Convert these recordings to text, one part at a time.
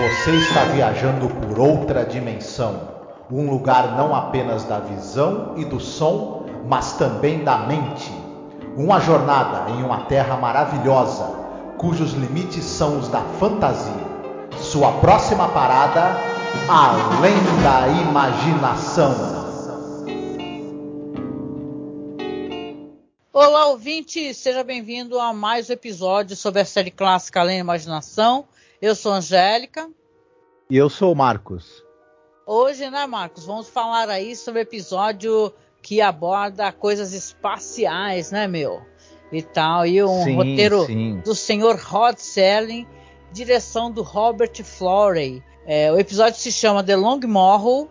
Você está viajando por outra dimensão, um lugar não apenas da visão e do som, mas também da mente. Uma jornada em uma terra maravilhosa, cujos limites são os da fantasia. Sua próxima parada, além da imaginação. Olá, ouvinte, seja bem-vindo a mais um episódio sobre a série clássica Além da Imaginação. Eu sou Angélica. E eu sou o Marcos. Hoje, né, Marcos, vamos falar aí sobre o episódio que aborda coisas espaciais, né, meu? E tal. E um sim, roteiro sim. do senhor Rod Serling, direção do Robert Florey. É, o episódio se chama The Long Morrow.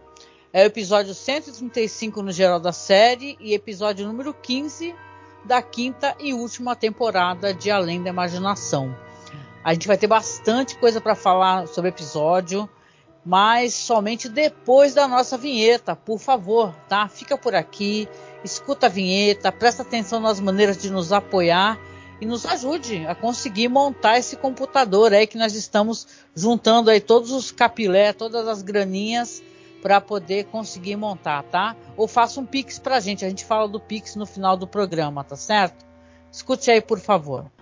É o episódio 135 no geral da série e episódio número 15 da quinta e última temporada de Além da Imaginação. A gente vai ter bastante coisa para falar sobre o episódio, mas somente depois da nossa vinheta, por favor, tá? Fica por aqui, escuta a vinheta, presta atenção nas maneiras de nos apoiar e nos ajude a conseguir montar esse computador aí que nós estamos juntando aí todos os capilé, todas as graninhas para poder conseguir montar, tá? Ou faça um pix pra gente, a gente fala do pix no final do programa, tá certo? Escute aí, por favor.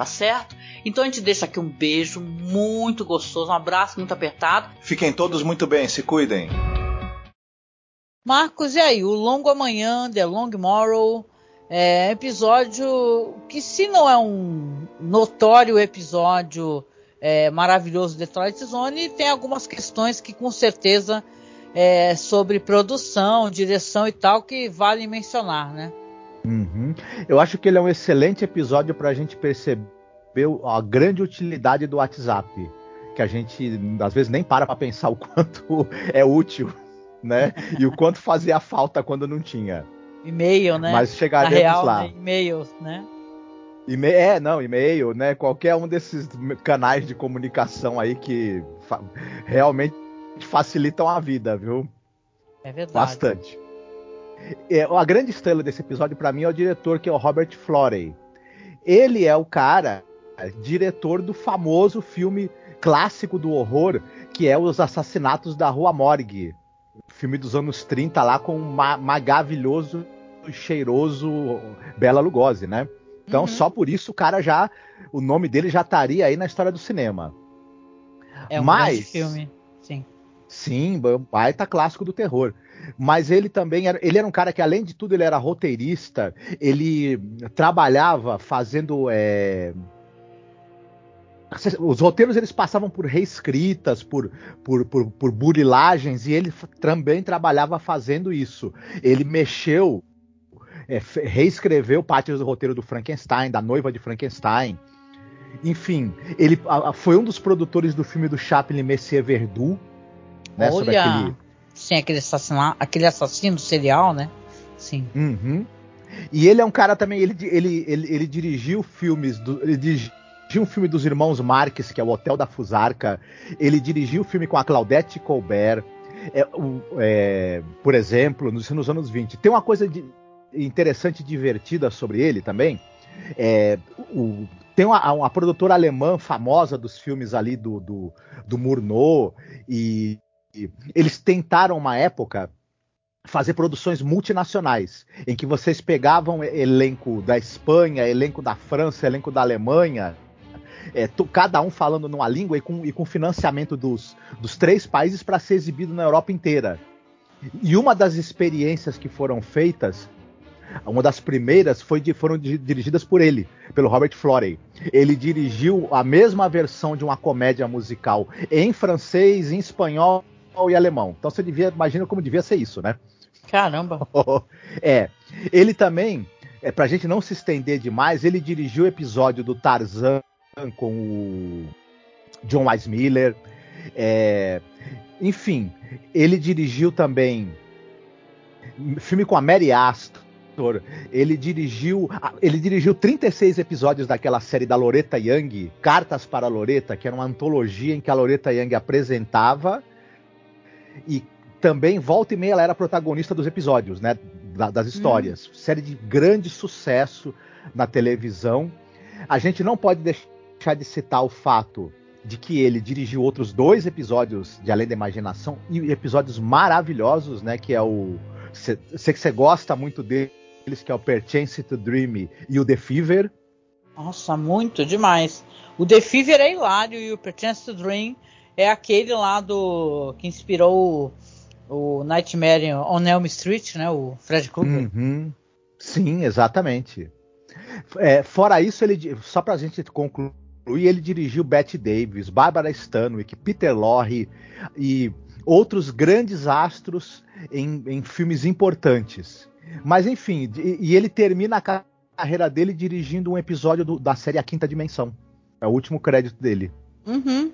tá certo? Então a gente deixa aqui um beijo muito gostoso, um abraço muito apertado. Fiquem todos muito bem, se cuidem. Marcos, e aí? O Longo Amanhã, The Long Morrow, é episódio que, se não é um notório episódio é, maravilhoso de Twilight Zone, tem algumas questões que com certeza é, sobre produção, direção e tal que vale mencionar, né? Uhum. Eu acho que ele é um excelente episódio para a gente perceber a grande utilidade do WhatsApp, que a gente às vezes nem para para pensar o quanto é útil, né? E o quanto fazia falta quando não tinha. E-mail, né? Mas chegaremos real, lá. Né? E-mail, né? É, não, e-mail, né? Qualquer um desses canais de comunicação aí que fa realmente facilitam a vida, viu? É verdade. Bastante. É, a grande estrela desse episódio para mim é o diretor que é o Robert Florey. Ele é o cara, diretor do famoso filme clássico do horror, que é Os Assassinatos da Rua Morgue. Filme dos anos 30 lá com um maravilhoso, cheiroso Bela Lugosi, né? Então, uhum. só por isso o cara já. O nome dele já estaria aí na história do cinema. É um Mas, filme, sim. Baita clássico do terror mas ele também era, ele era um cara que, além de tudo, ele era roteirista, ele trabalhava fazendo. É... Os roteiros eles passavam por reescritas, por, por, por, por burilagens, e ele também trabalhava fazendo isso. Ele mexeu, é, reescreveu parte do roteiro do Frankenstein, da noiva de Frankenstein. enfim, ele a, foi um dos produtores do filme do Chaplin Messier Verdoux, né? Olha, aquele... sim, aquele assassino, aquele assassino serial, né? Sim. Uhum. E ele é um cara também, ele, ele, ele, ele dirigiu filmes, do, ele dirigiu um filme dos irmãos Marques, que é o Hotel da Fusarca. Ele dirigiu o filme com a Claudette Colbert. É, o, é, por exemplo, nos, nos, anos 20. Tem uma coisa de, interessante e divertida sobre ele também. É, o, tem uma, uma, produtora alemã famosa dos filmes ali do, do, do Murnau, e eles tentaram uma época fazer produções multinacionais, em que vocês pegavam elenco da Espanha, elenco da França, elenco da Alemanha, é, cada um falando numa língua e com, e com financiamento dos, dos três países para ser exibido na Europa inteira. E uma das experiências que foram feitas, uma das primeiras, foi de, foram dirigidas por ele, pelo Robert Florey. Ele dirigiu a mesma versão de uma comédia musical em francês, em espanhol e alemão. Então você devia, imagina como devia ser isso, né? Caramba! é. Ele também, é, pra gente não se estender demais, ele dirigiu o episódio do Tarzan com o John Weissmiller. É, enfim, ele dirigiu também filme com a Mary Astor. Ele dirigiu, ele dirigiu 36 episódios daquela série da Loretta Young, Cartas para Loretta, que era uma antologia em que a Loretta Young apresentava e também volta e meia ela era protagonista dos episódios, né, das histórias. Hum. Série de grande sucesso na televisão. A gente não pode deixar deixar de citar o fato de que ele dirigiu outros dois episódios de Além da Imaginação e episódios maravilhosos, né? Que é o. Sei que você gosta muito deles, que é o Perchance to Dream e o The Fever. Nossa, muito demais. O The Fever é hilário e o Perchance to Dream é aquele lá do. que inspirou o, o Nightmare on Elm Street, né? O Fred Krueger. Uhum. Sim, exatamente. É, fora isso, ele só pra gente concluir ele dirigiu Bette Davis, Barbara Stanwyck, Peter Lorre e outros grandes astros em, em filmes importantes. Mas enfim, e, e, ele termina a carreira dele dirigindo um episódio do, da série A Quinta Dimensão. É o último crédito dele. Uhum.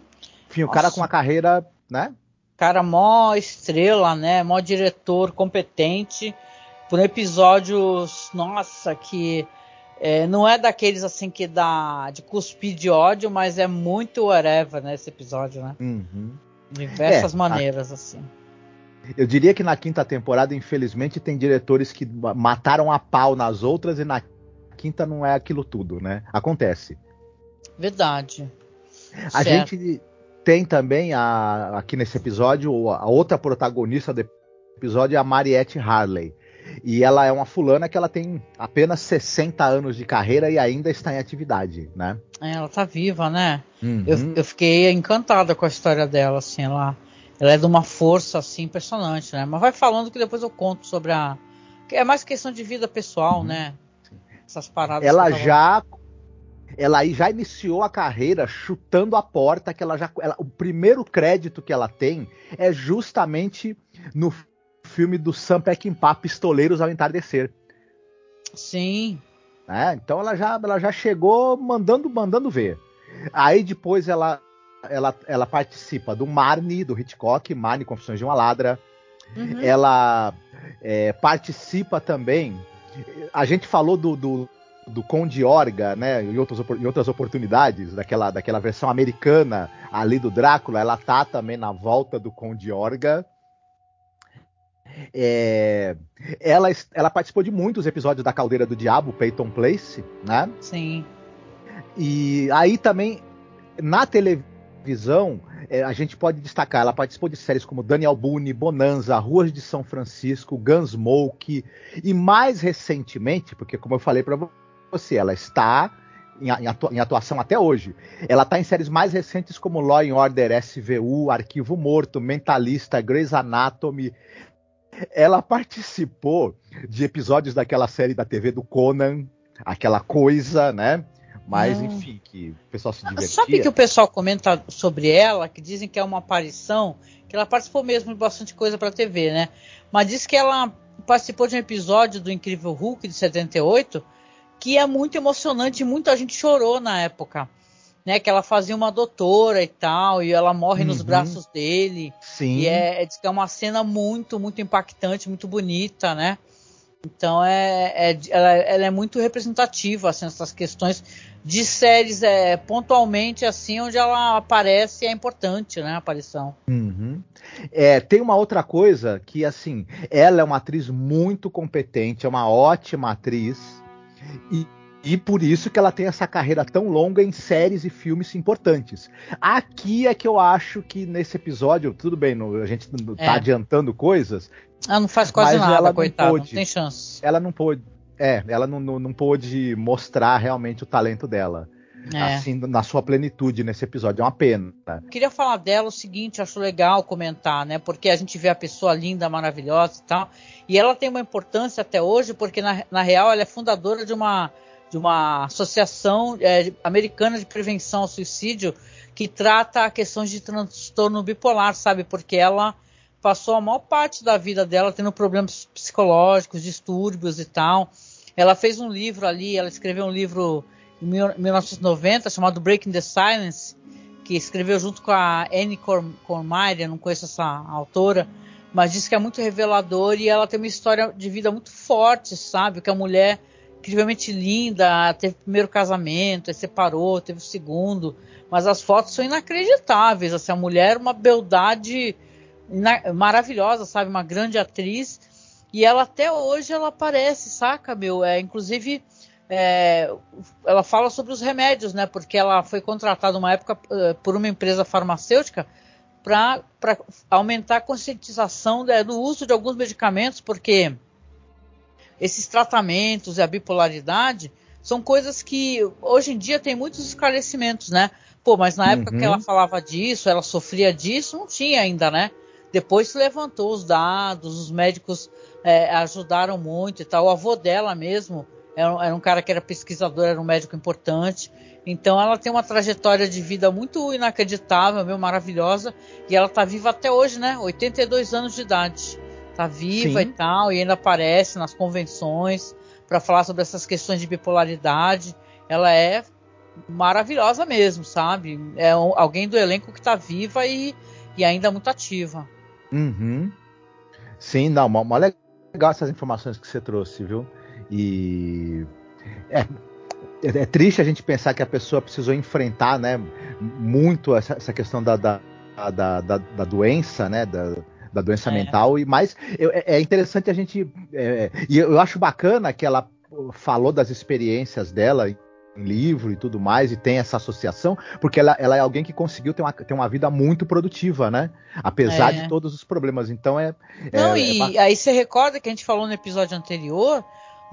Enfim, o Nossa. cara com uma carreira, né? Cara, mó estrela, né? Mó diretor competente. Por episódios, nossa, que é, não é daqueles assim que dá de cuspir de ódio, mas é muito whatever nesse episódio, né? Uhum. De diversas é, maneiras, a... assim. Eu diria que na quinta temporada, infelizmente, tem diretores que mataram a pau nas outras e na quinta não é aquilo tudo, né? Acontece. Verdade. A certo. gente tem também a, aqui nesse episódio a outra protagonista do episódio é a Mariette Harley e ela é uma fulana que ela tem apenas 60 anos de carreira e ainda está em atividade, né? É, ela tá viva, né? Uhum. Eu, eu, fiquei encantada com a história dela, assim, ela, ela é de uma força, assim, impressionante, né? Mas vai falando que depois eu conto sobre a... É mais questão de vida pessoal, uhum. né? Essas paradas. Ela já... Ela aí já iniciou a carreira chutando a porta que ela já... Ela, o primeiro crédito que ela tem é justamente no filme do Sam Peckinpah, Pistoleiros ao Entardecer. Sim. É, então ela já, ela já chegou mandando, mandando ver. Aí depois ela, ela, ela participa do Marnie, do Hitchcock, Marnie, Confissões de uma Ladra. Uhum. Ela é, participa também. A gente falou do, do, do Conde Orga, né, em outras, em outras oportunidades, daquela, daquela versão americana ali do Drácula. Ela tá também na volta do Conde Orga. É, ela, ela participou de muitos episódios da Caldeira do Diabo, Peyton Place, né? Sim. E aí também, na televisão, é, a gente pode destacar, ela participou de séries como Daniel Boone, Bonanza, Ruas de São Francisco, Gunsmoke, e mais recentemente, porque como eu falei para você, ela está em, atuação até hoje. Ela está em séries mais recentes como Law and Order SVU, Arquivo Morto, Mentalista, Grey's Anatomy, ela participou de episódios daquela série da TV do Conan, aquela coisa, né? Mas, Não. enfim, que o pessoal se divertia. Sabe que o pessoal comenta sobre ela, que dizem que é uma aparição, que ela participou mesmo de bastante coisa para TV, né? Mas diz que ela participou de um episódio do Incrível Hulk de 78, que é muito emocionante, muita gente chorou na época. né? Que ela fazia uma doutora e tal, e ela morre uhum. nos braços dele. Sim. E é, é, é uma cena muito, muito impactante, muito bonita, né? Então é, é ela, ela, é muito representativa assim, essas questões de séries é, pontualmente assim onde ela aparece é importante, né, a aparição. Uhum. É, tem uma outra coisa que assim, ela é uma atriz muito competente, é uma ótima atriz e e por isso que ela tem essa carreira tão longa em séries e filmes importantes. Aqui é que eu acho que nesse episódio, tudo bem, a gente tá é. adiantando coisas. Ela não faz quase nada, ela coitada, não, não tem chance. Ela não pôde. É, ela não, não, não pôde mostrar realmente o talento dela. É. Assim, na sua plenitude nesse episódio. É uma pena. Queria falar dela o seguinte, acho legal comentar, né? Porque a gente vê a pessoa linda, maravilhosa e tal. E ela tem uma importância até hoje, porque na, na real ela é fundadora de uma de uma associação é, americana de prevenção ao suicídio que trata a questão de transtorno bipolar, sabe? Porque ela passou a maior parte da vida dela tendo problemas psicológicos, distúrbios e tal. Ela fez um livro ali, ela escreveu um livro em 1990 chamado Breaking the Silence, que escreveu junto com a Anne Cormier, não conheço essa autora, mas diz que é muito revelador e ela tem uma história de vida muito forte, sabe? Que a mulher incrivelmente linda, teve o primeiro casamento, aí separou, teve o segundo, mas as fotos são inacreditáveis, assim, a mulher uma beldade maravilhosa, sabe, uma grande atriz, e ela até hoje ela aparece, saca, meu, é, inclusive é, ela fala sobre os remédios, né, porque ela foi contratada uma época uh, por uma empresa farmacêutica para aumentar a conscientização né, do uso de alguns medicamentos, porque esses tratamentos e a bipolaridade são coisas que hoje em dia tem muitos esclarecimentos, né? Pô, mas na época que ela uhum. falava disso, ela sofria disso, não tinha ainda, né? Depois se levantou os dados, os médicos é, ajudaram muito e tal. O avô dela mesmo era, um cara que era pesquisador, era um médico importante. Então ela tem uma trajetória de vida muito inacreditável, meio maravilhosa, e ela está viva até hoje, né? 82 anos de idade tá viva Sim. e tal, e ainda aparece nas convenções para falar sobre essas questões de bipolaridade. Ela é maravilhosa mesmo, sabe? É alguém do elenco que tá viva e, e ainda muito ativa. Uhum. Sim, não, mó legal essas informações que você trouxe, viu? E é, é, é, triste a gente pensar que a pessoa precisou enfrentar, né, muito essa, essa questão da, da, da, da, da doença, né, da, da doença é. mental. E mais é, é interessante a gente é, e eu acho bacana que ela falou das experiências dela em livro e tudo mais, e tem essa associação, porque ela, ela é alguém que conseguiu ter uma, ter uma vida muito produtiva, né? Apesar é. de todos os problemas. Então é. é Não, e aí você recorda que a gente falou no episódio anterior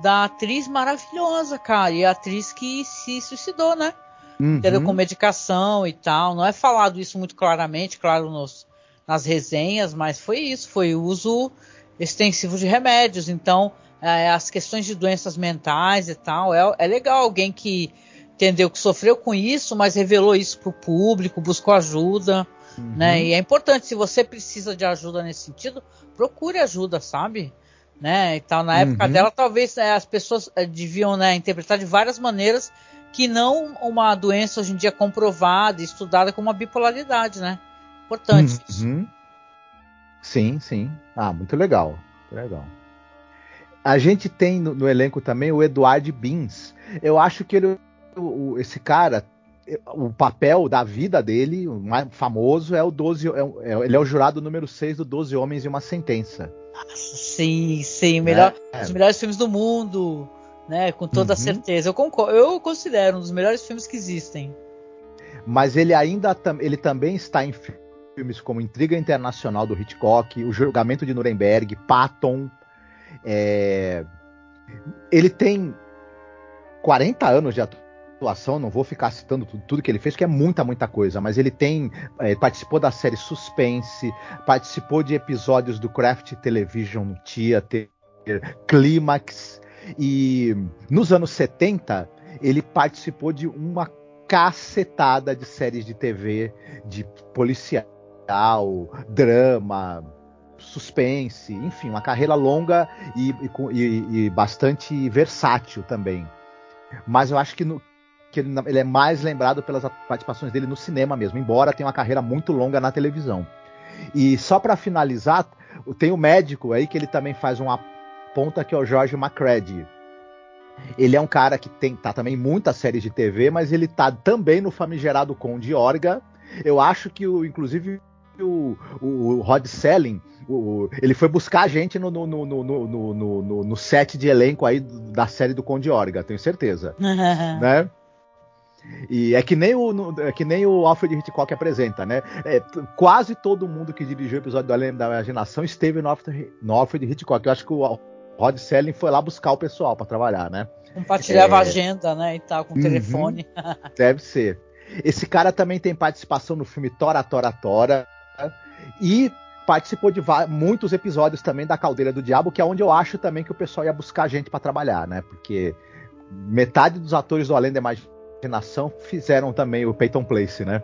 da atriz maravilhosa, cara, e a atriz que se suicidou, né? Uhum. Com medicação e tal. Não é falado isso muito claramente, claro, nos, nas resenhas, mas foi isso, foi uso extensivo de remédios. Então, é, as questões de doenças mentais e tal, é, é legal alguém que entendeu que sofreu com isso, mas revelou isso para o público, buscou ajuda, uhum. né? E é importante, se você precisa de ajuda nesse sentido, procure ajuda, sabe? Né? E tal, na época uhum. dela, talvez né, as pessoas é, deviam né, interpretar de várias maneiras que não uma doença hoje em dia comprovada, estudada como a bipolaridade, né? Importante uhum. Sim, sim. Ah, muito legal. Muito legal. A gente tem no, no elenco também o Eduardo Bins. Eu acho que ele, o, esse cara, o papel da vida dele, o mais famoso, é o 12. É, é, ele é o jurado número 6 do 12 Homens e uma Sentença. Sim, sim. Melhor, é. Os melhores filmes do mundo, né? Com toda uhum. certeza. Eu, concordo, eu considero um dos melhores filmes que existem. Mas ele ainda ele também está em filmes como Intriga Internacional do Hitchcock, O Julgamento de Nuremberg, Patton. É... Ele tem 40 anos de atuação, não vou ficar citando tudo, tudo, que ele fez, que é muita, muita coisa, mas ele tem. É, participou da série Suspense, participou de episódios do Craft Television Theater, Clímax, e nos anos 70 ele participou de uma cacetada de séries de TV de policial drama, suspense, enfim, uma carreira longa e, e, e, bastante versátil também. Mas eu acho que no, que ele, ele, é mais lembrado pelas participações dele no cinema mesmo, embora tenha uma carreira muito longa na televisão. E só para finalizar, tem o médico aí que ele também faz uma ponta que é o George McCready. Ele é um cara que tem tá também em muitas séries de TV, mas ele tá também no famigerado Conde Orga. Eu acho que o inclusive o, o, Rod Selling, o, ele foi buscar a gente no, no, no, no, no, set de elenco aí da série do Conde Orga, tenho certeza. né? E é que nem o, é que nem o Alfred Hitchcock apresenta, né? É, quase todo mundo que dirigiu o episódio do Além da Imaginação esteve no Alfred, no Alfred Hitchcock. Eu acho que o Rod Selling foi lá buscar o pessoal para trabalhar, né? Compartilhava é... agenda, né? E tal, com o uhum, telefone. deve ser. Esse cara também tem participação no filme Tora, Tora, Tora. E participou de muitos episódios também da Caldeira do Diabo, que é onde eu acho também que o pessoal ia buscar gente para trabalhar, né? Porque metade dos atores do Além da Imaginação Nação fizeram também o Peyton Place, né?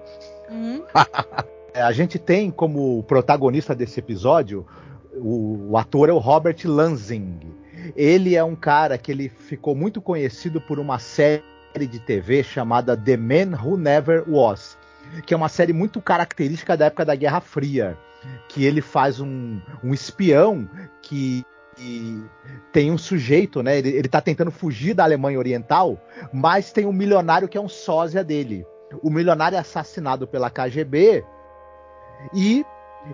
Uhum. a gente tem como protagonista desse episódio o, o, ator é o Robert Lansing. Ele é um cara que ele ficou muito conhecido por uma série de TV chamada The Man Who Never Was, que é uma série muito característica da época da Guerra Fria, que ele faz um, um espião que tem um sujeito, né? Ele, ele tá tentando fugir da Alemanha Oriental, mas tem um milionário que é um sósia dele. O milionário é assassinado pela KGB e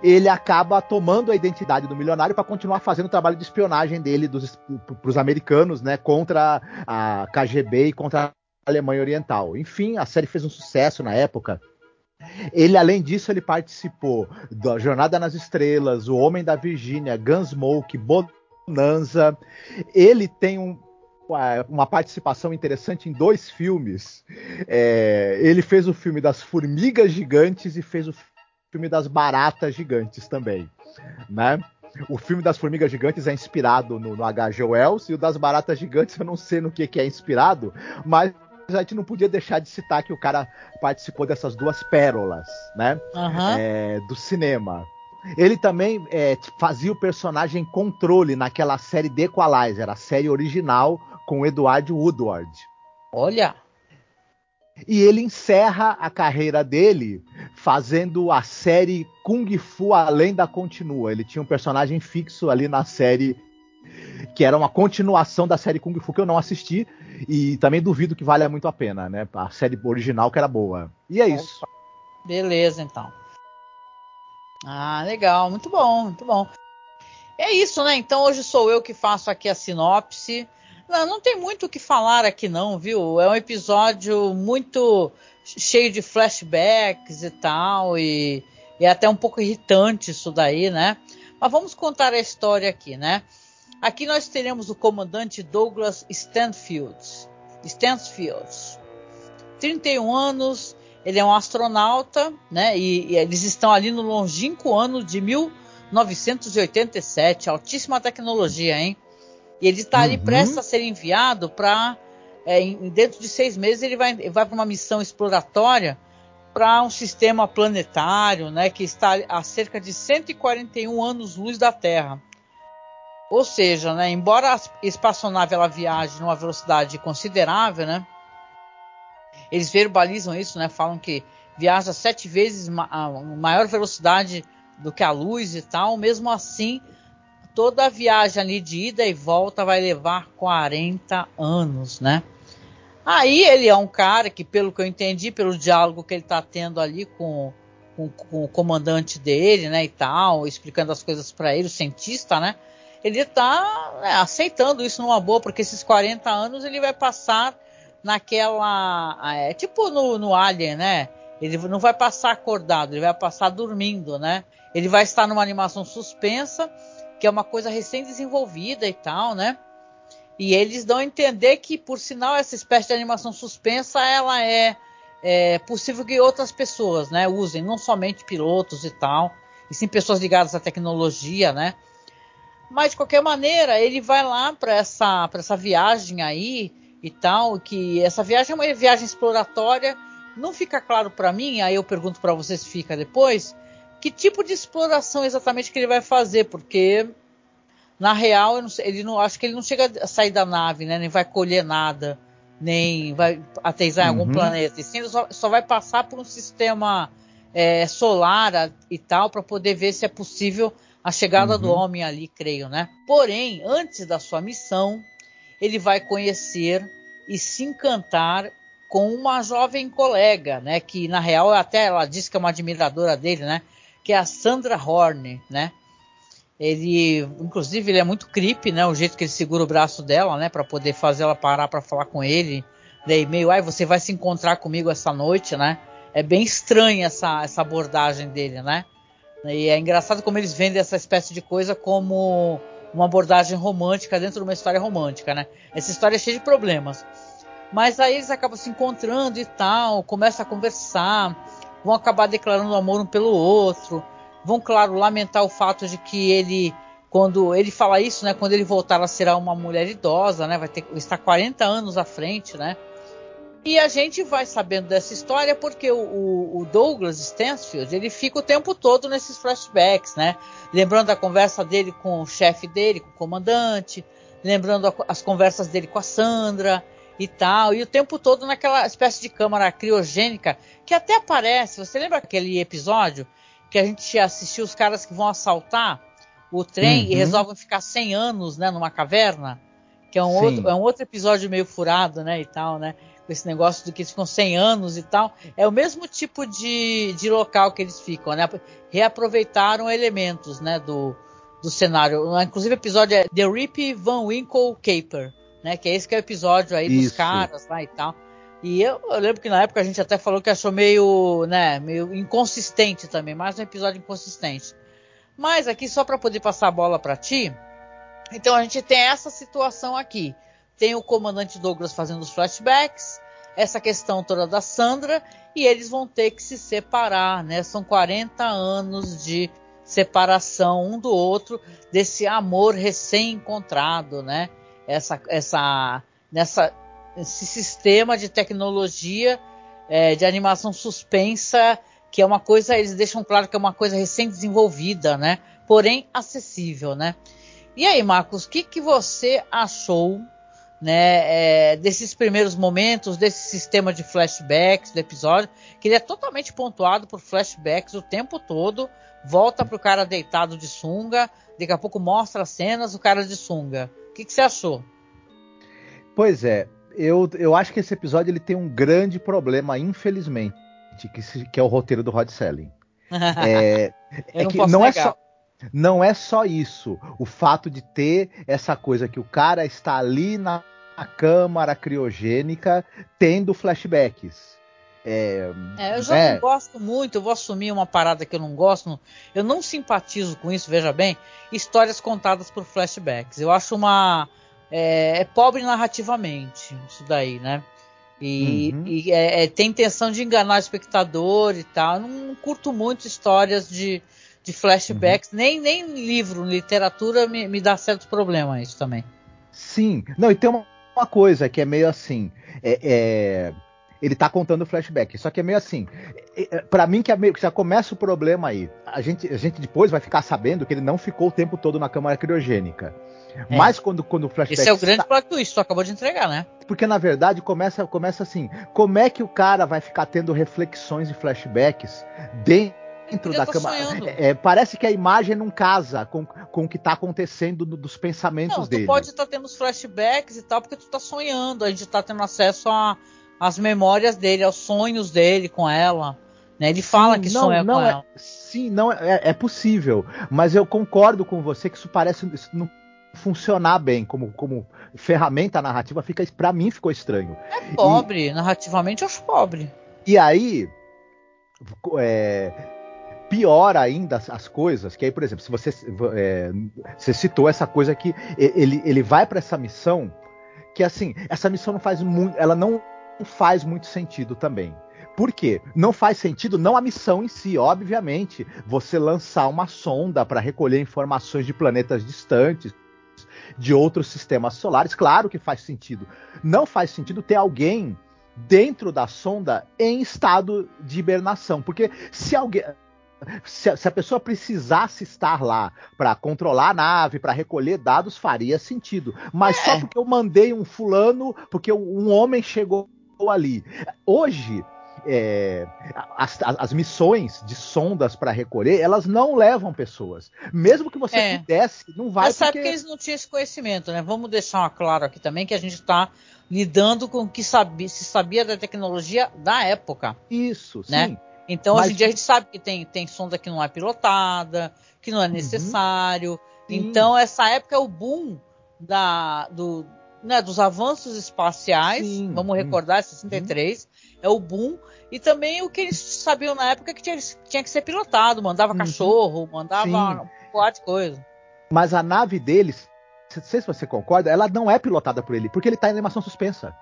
ele acaba tomando a identidade do milionário para continuar fazendo o trabalho de espionagem dele para os americanos, né? Contra a KGB e contra a Alemanha Oriental. Enfim, a série fez um sucesso na época. Ele, além disso, ele participou da Jornada nas Estrelas, O Homem da Virgínia, Gunsmoke, Bonanza. Ele tem um, uma participação interessante em dois filmes. É, ele fez o filme das Formigas Gigantes e fez o filme das Baratas Gigantes também, né? O filme das Formigas Gigantes é inspirado no, no H.G. Wells e o das Baratas Gigantes eu não sei no que, que é inspirado, mas a gente não podia deixar de citar que o cara participou dessas duas pérolas, né? Uhum. É, do cinema. Ele também é, fazia o personagem Controle naquela série The Equalizer, a série original com Edward Woodward. Olha! E ele encerra a carreira dele fazendo a série Kung Fu A Lenda Continua. Ele tinha um personagem fixo ali na série que era uma continuação da série Kung Fu que eu não assisti e também duvido que valha muito a pena, né? A série original que era boa. E é isso. Beleza, então. Ah, legal, muito bom, muito bom. É isso, né? Então hoje sou eu que faço aqui a sinopse. Não, não tem muito o que falar aqui, não, viu? É um episódio muito cheio de flashbacks e tal, e, e é até um pouco irritante isso daí, né? Mas vamos contar a história aqui, né? Aqui nós teremos o comandante Douglas Stanfield. Stanfield. 31 anos, ele é um astronauta, né? E, e, eles estão ali no longínquo ano de 1987, altíssima tecnologia, hein? E ele está ali uhum. prestes a ser enviado para. É, dentro de seis meses ele vai, vai para uma missão exploratória para um sistema planetário, né, que está a cerca de 141 anos-luz da Terra. Ou seja, né, embora a espaçonave ela viaje numa velocidade considerável, né, eles verbalizam isso, né, falam que viaja sete vezes ma maior velocidade do que a luz e tal, mesmo assim toda a viagem ali de ida e volta vai levar 40 anos, né? Aí ele é um cara que, pelo que eu entendi, pelo diálogo que ele está tendo ali com, com, com, o comandante dele, né, e tal, explicando as coisas para ele, o cientista, né? Ele está né, aceitando isso numa boa, porque esses 40 anos ele vai passar naquela. É, tipo no, no Alien, né? Ele não vai passar acordado, ele vai passar dormindo, né? Ele vai estar numa animação suspensa que é uma coisa recém-desenvolvida e tal, né? E eles dão a entender que, por sinal, essa espécie de animação suspensa, ela é, é possível que outras pessoas, né, usem, não somente pilotos e tal, e sim pessoas ligadas à tecnologia, né? Mas de qualquer maneira, ele vai lá para essa, essa viagem aí e tal, que essa viagem é uma viagem exploratória. Não fica claro para mim, aí eu pergunto para vocês se fica depois, que tipo de exploração exatamente que ele vai fazer, porque na real não, ele não acho que ele não chega a sair da nave, né? Nem vai colher nada. nem vai aterrissar em algum uhum. planeta. E sim, ele só, só, vai passar por um sistema é, solar e tal para poder ver se é possível a chegada uhum. do homem ali, creio, né? Porém, antes da sua missão, ele vai conhecer e se encantar com uma jovem colega, né? Que na real até ela disse que é uma admiradora dele, né? Que é a Sandra Horn, né? Ele, inclusive, ele é muito creepy, né? O jeito que ele segura o braço dela, né? Para poder fazer ela parar para falar com ele. Daí meio, ai, você vai se encontrar comigo essa noite, né? É bem estranha essa, essa abordagem dele, né? E é engraçado como eles vendem essa espécie de coisa como uma abordagem romântica dentro de uma história romântica, né? Essa história é cheia de problemas. Mas aí eles acabam se encontrando e tal, começam a conversar, vão acabar declarando amor um pelo outro, vão, claro, lamentar o fato de que ele, quando ele fala isso, né? Quando ele voltar a ser uma mulher idosa, né? Vai ter estar 40 anos à frente, né? E a gente vai sabendo dessa história porque o, o, Douglas Stansfield ele fica o tempo todo nesses flashbacks, né? Lembrando a conversa dele com o chefe dele, com o comandante, lembrando a, as conversas dele com a Sandra e tal, e o tempo todo naquela espécie de câmara criogênica que até aparece. Você lembra aquele episódio que a gente assistiu os caras que vão assaltar o trem uhum. e resolvem ficar 100 anos, né, numa caverna? Que é um, outro, é um outro episódio meio furado, né, e tal, né? Com esse negócio do que eles ficam 100 anos e tal. É o mesmo tipo de, de local que eles ficam, né? Reaproveitaram elementos, né, do, do cenário. Inclusive o episódio é The Rip Van Winkle Caper, né? Que é esse que é o episódio aí Isso. dos caras lá e tal. E eu, eu, lembro que na época a gente até falou que achou meio, né, meio inconsistente também, mais um episódio inconsistente. Mas aqui só para poder passar a bola para ti, então a gente tem essa situação aqui tem o comandante Douglas fazendo os flashbacks, essa questão toda da Sandra, e eles vão ter que se separar, né? São 40 anos de separação um do outro, desse amor recém-encontrado, né? Essa, essa, nessa, esse sistema de tecnologia é, de animação suspensa, que é uma coisa, eles deixam claro que é uma coisa recém-desenvolvida, né? Porém acessível, né? E aí, Marcos, o que, que você achou né, é, desses primeiros momentos, desse sistema de flashbacks do episódio, que ele é totalmente pontuado por flashbacks o tempo todo, volta pro cara deitado de sunga, daqui a pouco mostra as cenas, o cara de sunga. O que, que você achou? Pois é, eu, eu acho que esse episódio ele tem um grande problema, infelizmente, que, se, que é o roteiro do Rod Selling. é, é que não negar. é só não é só isso, o fato de ter essa coisa que o cara está ali na câmara criogênica tendo flashbacks. É, é, eu já é. não gosto muito, eu vou assumir uma parada que eu não gosto, eu não simpatizo com isso, veja bem, histórias contadas por flashbacks. Eu acho uma. É, é pobre narrativamente, isso daí, né? E, uhum. e é, é tem intenção de enganar o espectador e tal. Eu não curto muito histórias de, de flashbacks, uhum. nem, nem livro, literatura me, me dá certo problema isso também. Sim, não, e tem uma, uma coisa que é meio assim. É, é, ele tá contando flashback, só que é meio assim. É, é para mim, que, é meio, que já começa o problema aí. A gente, a gente depois vai ficar sabendo que ele não ficou o tempo todo na câmara criogênica. É. Mas quando, quando o flashback. Esse é o grande está... plot twist, tu acabou de entregar, né? Porque na verdade começa, começa assim: como é que o cara vai ficar tendo reflexões e flashbacks dentro dentro da cama. É, parece que a imagem não casa com, com o que está acontecendo no, dos pensamentos não, dele. Tu pode estar tá tendo os flashbacks e tal, porque tu está sonhando. A gente está tendo acesso às memórias dele, aos sonhos dele com ela. Né? Ele fala sim, que não, sonha não com é, ela. Sim, não é, é, possível. Mas eu concordo com você que isso parece não funcionar bem como, como ferramenta narrativa. Fica para mim ficou estranho. É pobre, e, narrativamente eu acho pobre. E aí, é, pior ainda as, as, coisas, que aí, por exemplo, se você, é, você citou essa coisa que ele, ele vai para essa missão, que assim, essa missão não faz muito, ela não faz muito sentido também. Por quê? Não faz sentido não a missão em si, obviamente, você lançar uma sonda para recolher informações de planetas distantes, de outros sistemas solares, claro que faz sentido. Não faz sentido ter alguém dentro da sonda em estado de hibernação, porque se alguém se, se, a pessoa precisasse estar lá para controlar a nave, para recolher dados, faria sentido. Mas é. só porque eu mandei um fulano, porque um homem chegou ali. Hoje, é, as, as, missões de sondas para recolher, elas não levam pessoas. Mesmo que você é. pudesse, não vai. Mas sabe porque... que eles não tinham esse conhecimento, né? Vamos deixar claro aqui também que a gente está lidando com o que sabia, se sabia da tecnologia da época. Isso, né? sim. Então, Mas... hoje em dia a gente sabe que tem, tem sonda que não é pilotada, que não é uhum. necessário. Uhum. Então, essa época é o boom da, do, né, dos avanços espaciais. Sim. Vamos recordar, 63 uhum. é o boom. E também o que eles sabiam na época que tinha, tinha que ser pilotado, mandava uhum. cachorro, mandava Sim. um de coisa. Mas a nave deles, não sei se você concorda, ela não é pilotada por ele, porque ele tá em animação suspensa.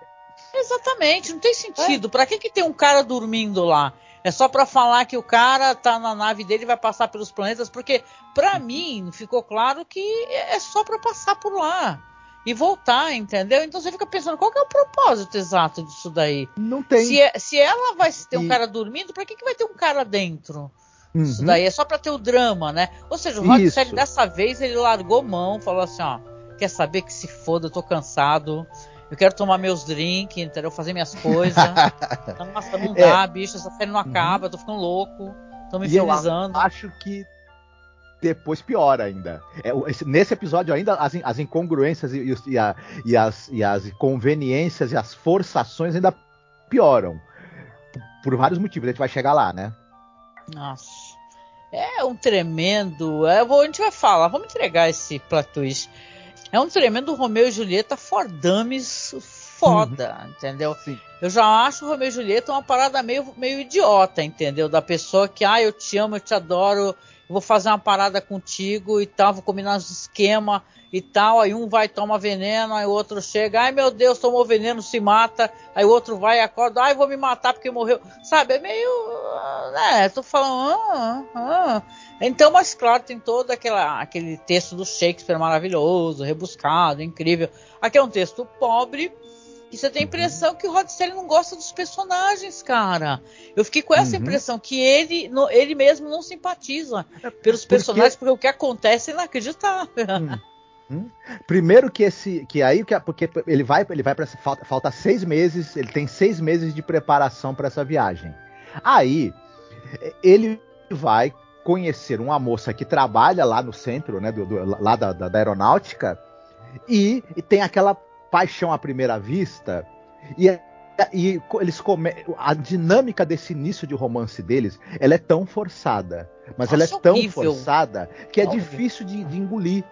Exatamente, não tem sentido. É. Para que, que tem um cara dormindo lá? É só para falar que o cara tá na nave dele e vai passar pelos planetas, porque para mim ficou claro que é só para passar por lá e voltar, entendeu? Então você fica pensando, qual que é o propósito exato disso daí? Não tem. Se, é, se ela vai ter um cara dormindo, para que, que vai ter um cara dentro? Uhum. Isso daí é só para ter o drama, né? Ou seja, o Rod dessa vez ele largou mão, falou assim, ó, quer saber que se foda, eu tô cansado. Eu quero tomar meus drinks, entendeu? Fazer minhas coisas. Nossa, não é. dá, é. bicho, essa série não acaba, uhum. tô ficando louco. Tô me inferiorizando. acho que depois piora ainda. É, nesse episódio ainda as, as incongruências e, e, a, e, as, e as conveniências e as forçações ainda pioram. Por vários motivos, a gente vai chegar lá, né? Nossa. É um tremendo. É, vou, a gente vai falar, vamos entregar esse plot twist. É um tremendo Romeu e Julieta for dummies foda, uhum. entendeu? Sim. Eu já acho o Romeu e Julieta uma parada meio, meio idiota, entendeu? Da pessoa que, ah, eu te amo, eu te adoro, vou fazer uma parada contigo e tal, vou combinar os esquemas e tal. Aí um vai tomar veneno, aí o outro chega, ai meu Deus, tomou veneno, se mata. Aí o outro vai e acorda, ai vou me matar porque morreu. Sabe, é meio. né, tô falando. Ah, ah. Então, mas claro, tem todo aquela, aquele texto do Shakespeare maravilhoso, rebuscado, incrível. Aqui é um texto pobre e você tem a impressão que o Rod Serling não gosta dos personagens, cara. Eu fiquei com essa uhum. impressão que ele, no, ele mesmo não simpatiza é, pelos personagens, porque, porque o que acontece é inacreditável. Hum. Hum. Primeiro que esse, que aí porque ele vai, ele vai para falta, falta seis meses, ele tem seis meses de preparação para essa viagem. Aí ele vai conhecer uma moça que trabalha lá no centro, né, do, do lá da, da, da aeronáutica e, e tem aquela paixão à primeira vista e, e eles come... a dinâmica desse início de romance deles ela é tão forçada mas Nossa, ela é tão horrível. forçada que é horrível. difícil de, de, engolir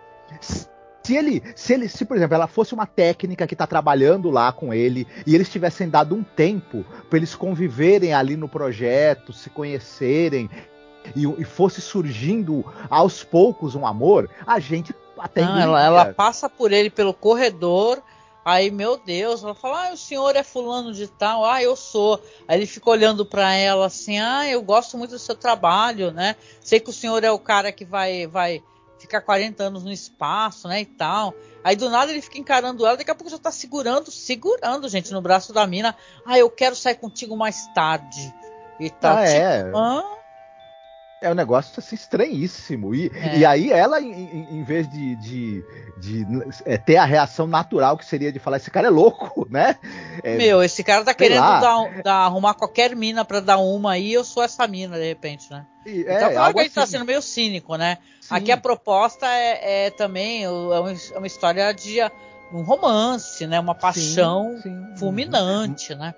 se ele, se ele, se por exemplo, ela fosse uma técnica que está trabalhando lá com ele e eles tivessem dado um tempo para eles conviverem ali no projeto, se conhecerem e, e, fosse surgindo aos poucos um amor, a gente até Não, ela, ela, passa por ele pelo corredor, Aí, meu Deus, ela fala: Ah, o senhor é fulano de tal, ah, eu sou. Aí ele fica olhando para ela assim: Ah, eu gosto muito do seu trabalho, né? Sei que o senhor é o cara que vai, vai ficar 40 anos no espaço, né? E tal. Aí do nada ele fica encarando ela, daqui a pouco já tá segurando, segurando, gente, no braço da mina. Ah, eu quero sair contigo mais tarde. E tal. Ah, é. tipo, é. Ah, é um negócio assim estranhíssimo. E, é. e aí ela, em, em vez de, de, de é, ter a reação natural que seria de falar, esse cara é louco, né? É, Meu, esse cara tá querendo dar, dar, arrumar qualquer mina para dar uma aí, eu sou essa mina, de repente, né? E, é, então claro que ele tá assim. tá sendo meio cínico, né? Sim. Aqui a proposta é, é também é uma, é uma história de um romance, né? Uma paixão sim, sim. fulminante, né?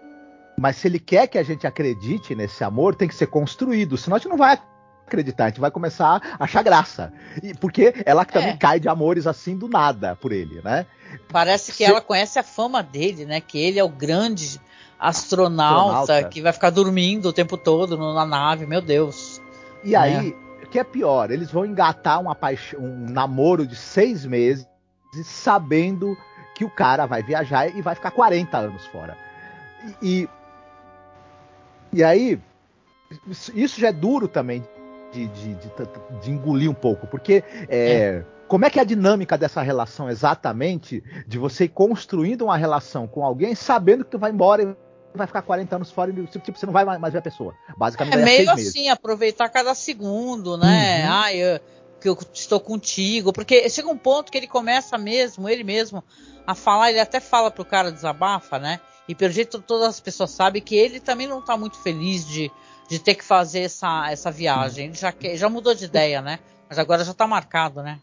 Mas se ele quer que a gente acredite nesse amor, tem que ser construído, senão a gente não vai acreditar, a gente vai começar a achar graça. E, porque ela também é. cai de amores assim do nada por ele, né? Parece que Se... ela conhece a fama dele, né? Que ele é o grande astronauta, astronauta. que vai ficar dormindo o tempo todo na nave, meu Deus. E né? aí, o que é pior, eles vão engatar uma paixão, um namoro de seis meses, sabendo que o cara vai viajar e vai ficar 40 anos fora. E, e, e aí, isso já é duro também de, de, de, de engolir um pouco, porque é, é. como é que é a dinâmica dessa relação exatamente de você ir construindo uma relação com alguém sabendo que tu vai embora vai ficar 40 anos fora e tipo, você não vai mais ver a pessoa. Basicamente, é meio assim, aproveitar cada segundo, né? Uhum. Ah, eu, que eu estou contigo. Porque chega um ponto que ele começa mesmo, ele mesmo, a falar, ele até fala pro cara desabafa, né? E pelo jeito todas as pessoas sabem que ele também não está muito feliz de, de ter que fazer essa, essa viagem. Ele já, já mudou de ideia, né? Mas agora já está marcado, né?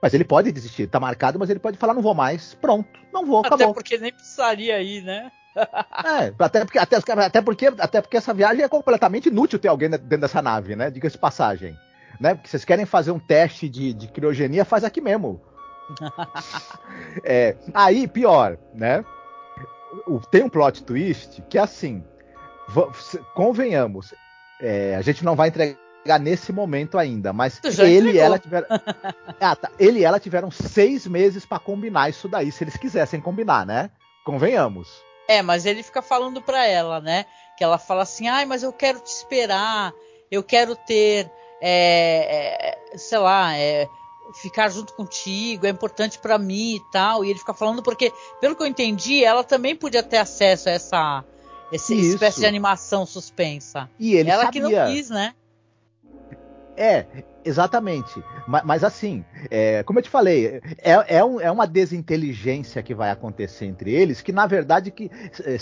Mas ele pode desistir, tá marcado, mas ele pode falar, não vou mais, pronto, não vou, acabou. Até porque nem precisaria ir, né? é, até porque, até, até, porque, até porque essa viagem é completamente inútil ter alguém dentro dessa nave, né? Diga-se passagem. Né? Porque vocês querem fazer um teste de, de criogenia, faz aqui mesmo. é, aí, pior, né? Tem um plot twist que é assim. Convenhamos, é, a gente não vai entregar nesse momento ainda, mas ele e ela tiveram. ah, tá. Ele e ela tiveram seis meses para combinar isso daí, se eles quisessem combinar, né? Convenhamos. É, mas ele fica falando pra ela, né? Que ela fala assim, ai, mas eu quero te esperar, eu quero ter, é, é, sei lá, é, ficar junto contigo, é importante para mim e tal. E ele fica falando porque, pelo que eu entendi, ela também podia ter acesso a essa, essa espécie de animação suspensa. E ele ela sabia. que não quis, né? É, exatamente. Mas, mas assim, é, como eu te falei, é, é, um, é, uma desinteligência que vai acontecer entre eles, que na verdade que é,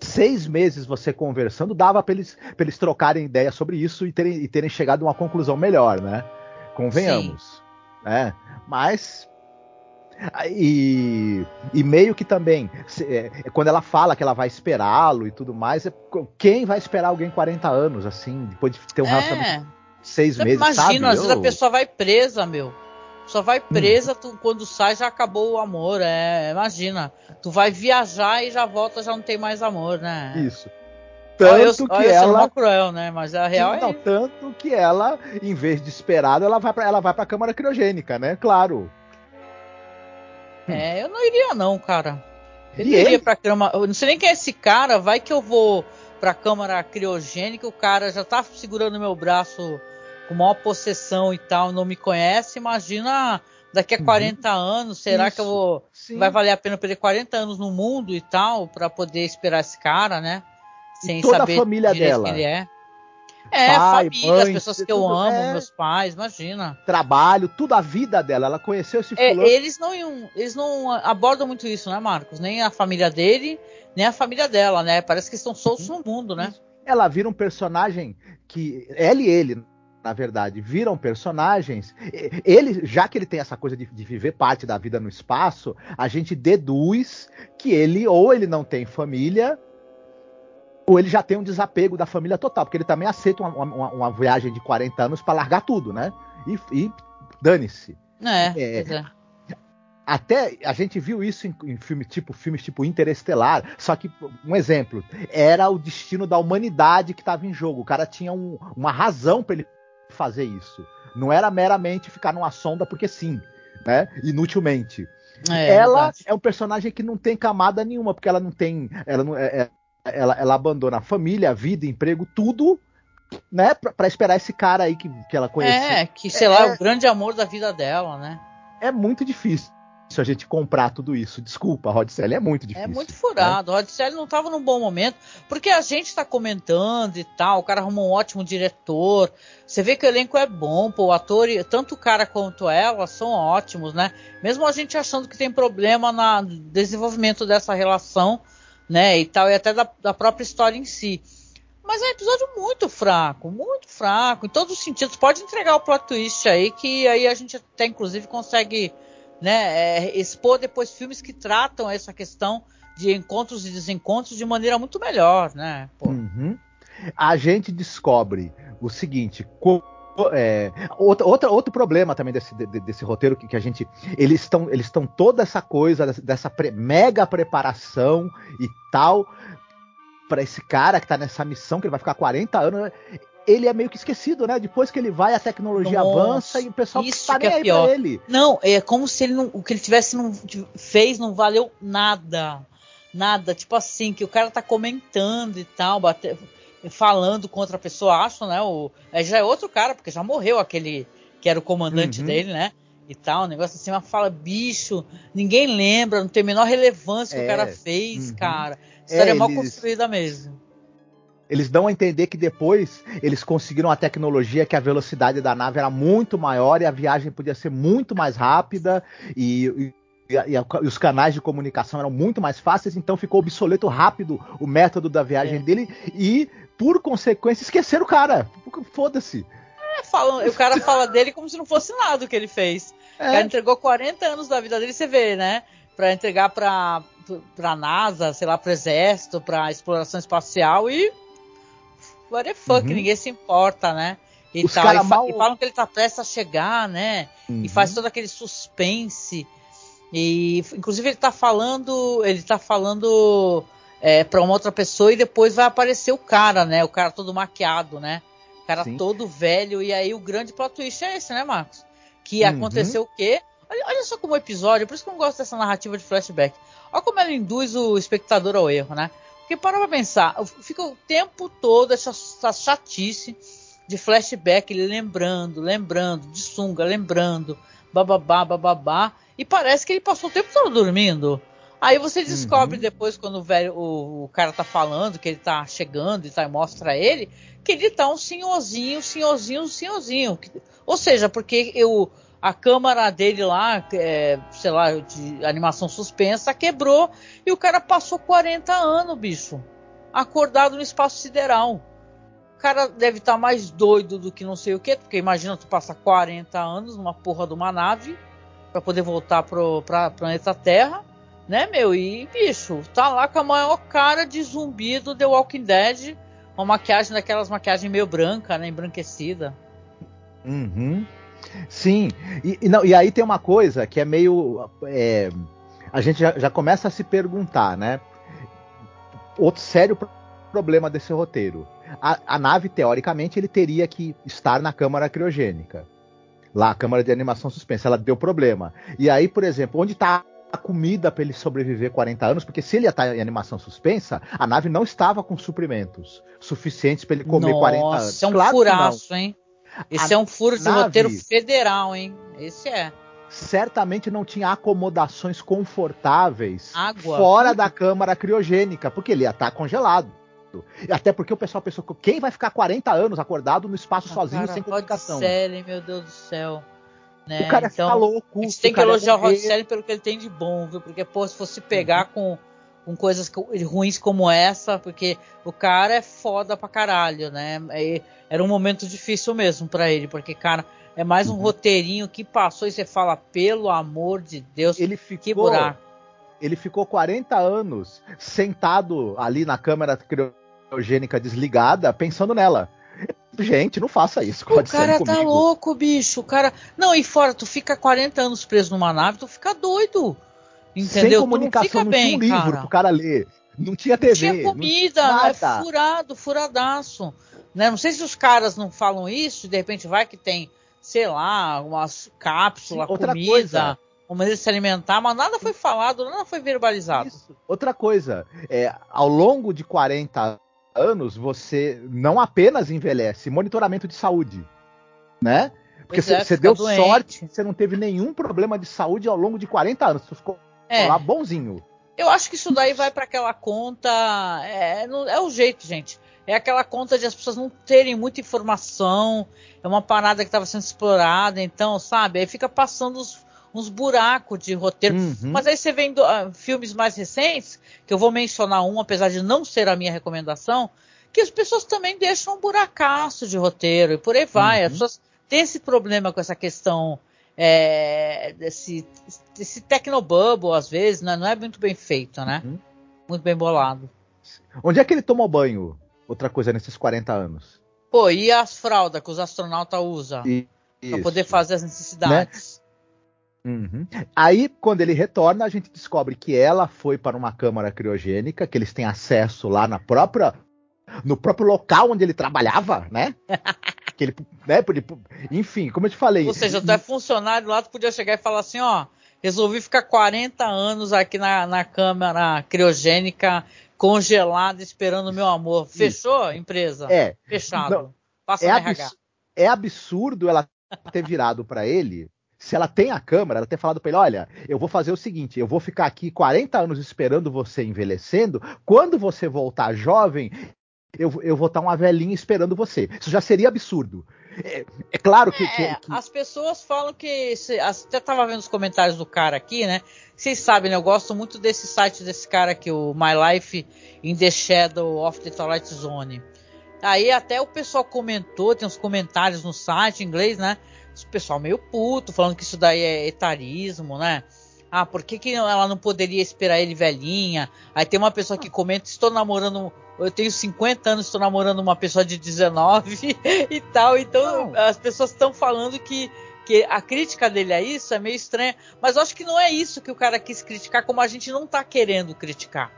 seis meses você conversando dava para eles, eles trocarem ideia sobre isso e terem, e terem chegado a uma conclusão melhor, né? Convenhamos. Sim. Né? Mas e, e, meio que também, é, quando ela fala que ela vai esperá-lo e tudo mais, é, quem vai esperar alguém 40 anos, assim, depois de ter um é. relacionamento seis Você meses, imagina, sabe? às vezes a pessoa vai presa, meu. Só vai presa, hum. tu, quando sai já acabou o amor, é, imagina. Tu vai viajar e já volta, já não tem mais amor, né? Isso. Tanto eu, que olha, ela cruel, né? Mas a real Sim, é. Não, tanto que ela, em vez de esperado, ela vai para ela vai para câmara criogênica, né? Claro. É, eu não iria não, cara. Eu iria para cama. Eu não sei nem quem é esse cara. Vai que eu vou pra câmara criogênica, o cara já tá segurando meu braço com maior possessão e tal, não me conhece, imagina daqui a 40 uhum. anos, será Isso. que eu vou Sim. vai valer a pena perder 40 anos no mundo e tal para poder esperar esse cara, né? Sem e toda saber a família dela. Quem ele é. É, Pai, família, mãe, as pessoas que eu amo, é... meus pais, imagina. Trabalho, tudo a vida dela. Ela conheceu esse é, eles não eles não abordam muito isso, né, Marcos? Nem a família dele, nem a família dela, né? Parece que estão soltos uhum. no mundo, né? Ela vira um personagem que ela e ele, na verdade, viram personagens. Ele, já que ele tem essa coisa de, de, viver parte da vida no espaço, a gente deduz que ele ou ele não tem família ou ele já tem um desapego da família total, porque ele também aceita uma, uma, uma viagem de 40 anos para largar tudo, né? E, e dane-se. É, é, é, Até a gente viu isso em, em filmes tipo filmes tipo Interestelar, só que um exemplo era o destino da humanidade que estava em jogo. O cara tinha um, uma razão para ele fazer isso. Não era meramente ficar numa sonda porque sim, né? Inutilmente. É, ela verdade. é um personagem que não tem camada nenhuma, porque ela não tem. Ela não, é, é ela, ela abandona a família, a vida, emprego, tudo, né, pra, pra, esperar esse cara aí que, que ela conhece. É, que sei é, lá, é o grande amor da vida dela, né? É muito difícil se a gente comprar tudo isso. Desculpa, Rod Sally, é muito é difícil. É muito furado. Né? Rod Sally não estava num bom momento, porque a gente está comentando e tal, o cara arrumou um ótimo diretor. Você vê que o elenco é bom, pô, o ator, tanto o cara quanto ela são ótimos, né? Mesmo a gente achando que tem problema no desenvolvimento dessa relação, né, e tal, e até da, da própria história em si. Mas é um episódio muito fraco, muito fraco, em todos os sentidos. Pode entregar o plot twist aí, que aí a gente até inclusive consegue né, é, expor depois filmes que tratam essa questão de encontros e desencontros de maneira muito melhor, né? Uhum. A gente descobre o seguinte: é, outra, outra, outro problema também desse, desse roteiro que, que a gente. Eles estão eles estão toda essa coisa, dessa, pre, mega preparação e tal, para esse cara que tá nessa missão, que ele vai ficar 40 anos. Ele é meio que esquecido, né? Depois que ele vai, a tecnologia Nossa, avança e o pessoal isso tá nem é aí pior. pra ele. Não, é como se ele não, o que ele tivesse não fez não valeu nada. Nada. Tipo assim, que o cara tá comentando e tal, bater falando contra a pessoa, acho, né? O, é, já é outro cara, porque já morreu aquele que era o comandante uhum. dele, né? e tal, um negócio assim, uma fala, bicho, ninguém lembra, não tem a menor relevância que o cara é, fez, uhum. cara. A história é, é mal eles... construída mesmo. Eles dão a entender que depois eles conseguiram a tecnologia que a velocidade da nave era muito maior e a viagem podia ser muito mais rápida e, e, e, e os canais de comunicação eram muito mais fáceis, então ficou obsoleto rápido o método da viagem é. dele e, por consequência, esqueceram o cara. Foda-se. É, falam, o cara fala dele como se não fosse nada o que ele fez. É. O cara entregou 40 anos da vida dele, você vê, né? Pra entregar pra, pra NASA, sei lá, pro exército, pra exploração espacial e what the fuck, uhum. ninguém se importa, né? E, Os tal, e, mal... e, falam que ele tá prestes a chegar, né? Uhum. E faz todo aquele suspense. E inclusive ele tá falando, ele tá falando é, para uma outra pessoa e depois vai aparecer o cara, né? O cara todo maquiado, né? O cara Sim. todo velho. E aí o grande plot twist é esse, né, Marcos? Que uhum. aconteceu o quê? Olha, olha, só como episódio, por isso que eu não gosto dessa narrativa de flashback. Olha como ela induz o espectador ao erro, né? Porque para pra pensar, fica o tempo todo essa, essa chatice de flashback, ele lembrando, lembrando, de sunga, lembrando, bababá, bababá, e parece que ele passou o tempo todo dormindo. Aí você descobre uhum. depois, quando o, velho, o, o, cara tá falando, que ele tá chegando e tá, mostra ele, que ele tá um senhorzinho, senhorzinho, senhorzinho. Ou seja, porque eu, a câmara dele lá, é, sei lá, de animação suspensa, quebrou e o cara passou 40 anos, bicho, acordado no espaço sideral. O cara deve estar tá mais doido do que não sei o que, porque imagina tu passar 40 anos numa porra de uma nave para poder voltar pro pra planeta Terra, né, meu? E, bicho, tá lá com a maior cara de zumbi do The Walking Dead, uma maquiagem daquelas maquiagens meio branca, né, embranquecida. Uhum. Sim, e, e, não, e aí tem uma coisa que é meio. É, a gente já, já, começa a se perguntar, né? Outro sério problema desse roteiro. A, a, nave, teoricamente, ele teria que estar na câmara criogênica. Lá, a câmara de animação suspensa. Ela deu problema. E aí, por exemplo, onde está a comida para ele sobreviver 40 anos? Porque se ele ia estar tá em animação suspensa, a nave não estava com suprimentos suficientes para ele comer Nossa, 40 anos. Isso é um claro furaço, hein? Esse a é um furo de nave, roteiro federal, hein? Esse é. Certamente não tinha acomodações confortáveis Água. fora da câmara criogênica, porque ele ia estar tá congelado. Até porque o pessoal pensou que quem vai ficar 40 anos acordado no espaço ah, sozinho cara, sem comunicação? Meu Deus do céu. Né? O cara então, fica louco. A gente tem que elogiar o Rod pelo que ele tem de bom, viu? Porque, pô, se fosse pegar com com coisas ruins como essa, porque o cara é foda pra caralho, né? E era um momento difícil mesmo para ele, porque, cara, é mais um uhum. roteirinho que passou e você fala, pelo amor de Deus, ele ficou, que buraco. Ele ficou 40 anos sentado ali na câmera criogênica desligada, pensando nela. Gente, não faça isso. O cara tá louco, bicho. O cara. Não, e fora, tu fica 40 anos preso numa nave, tu fica doido. Entendeu? Sem comunicação, não, não tinha um livro cara. pro cara ler. Não tinha TV. Não tinha comida, não é furado, furadaço. Né? Não sei se os caras não falam isso, de repente vai que tem, sei lá, umas cápsulas, Sim, comida, coisa. uma de se alimentar, mas nada foi falado, nada foi verbalizado. Isso. Outra coisa, é, ao longo de 40 anos, você não apenas envelhece, monitoramento de saúde, né? Porque você é, deu doente. sorte, você não teve nenhum problema de saúde ao longo de 40 anos. Você ficou é. lá bonzinho. Eu acho que isso daí vai para aquela conta. É, é o jeito, gente. É aquela conta de as pessoas não terem muita informação. É uma parada que estava sendo explorada, então, sabe? Aí fica passando uns, uns buracos de roteiro. Uhum. Mas aí você vendo uh, filmes mais recentes, que eu vou mencionar um, apesar de não ser a minha recomendação, que as pessoas também deixam um buracaço de roteiro e por aí vai. Uhum. As pessoas têm esse problema com essa questão é, desse, desse tecnobubble, às vezes, né? não é muito bem feito, né? Uhum. Muito bem bolado. Onde é que ele tomou banho? Outra coisa nesses 40 anos. Pô, e as fraldas que os astronautas usam para poder fazer as necessidades? Né? Uhum. Aí, quando ele retorna, a gente descobre que ela foi para uma câmara criogênica, que eles têm acesso lá na própria, no próprio local onde ele trabalhava, né? que ele, né, ele, enfim, como eu te falei. Ou seja, tu é funcionário lá, tu podia chegar e falar assim, ó, resolvi ficar 40 anos aqui na, na câmara criogênica, congelada, esperando o meu amor. Fechou, a empresa? É. Fechado. Não, Passa é, abs é absurdo ela ter virado para ele se ela tem a câmera, ela ter falado para ele: olha, eu vou fazer o seguinte, eu vou ficar aqui 40 anos esperando você envelhecendo, quando você voltar jovem, eu, eu vou estar uma velhinha esperando você. Isso já seria absurdo. É, é claro que, é, que, que, As pessoas falam que. Se, até estava vendo os comentários do cara aqui, né? Vocês sabem, né? Eu gosto muito desse site desse cara aqui, o My Life in the Shadow of the Twilight Zone. Aí até o pessoal comentou, tem uns comentários no site em inglês, né? O pessoal meio puto, falando que isso daí é etarismo, né? Ah, por que, que ela não poderia esperar ele velhinha? Aí tem uma pessoa que comenta: estou namorando. Eu tenho 50 anos, estou namorando uma pessoa de 19 e tal. Então não. as pessoas estão falando que, que a crítica dele a isso é meio estranha. Mas eu acho que não é isso que o cara quis criticar, como a gente não está querendo criticar.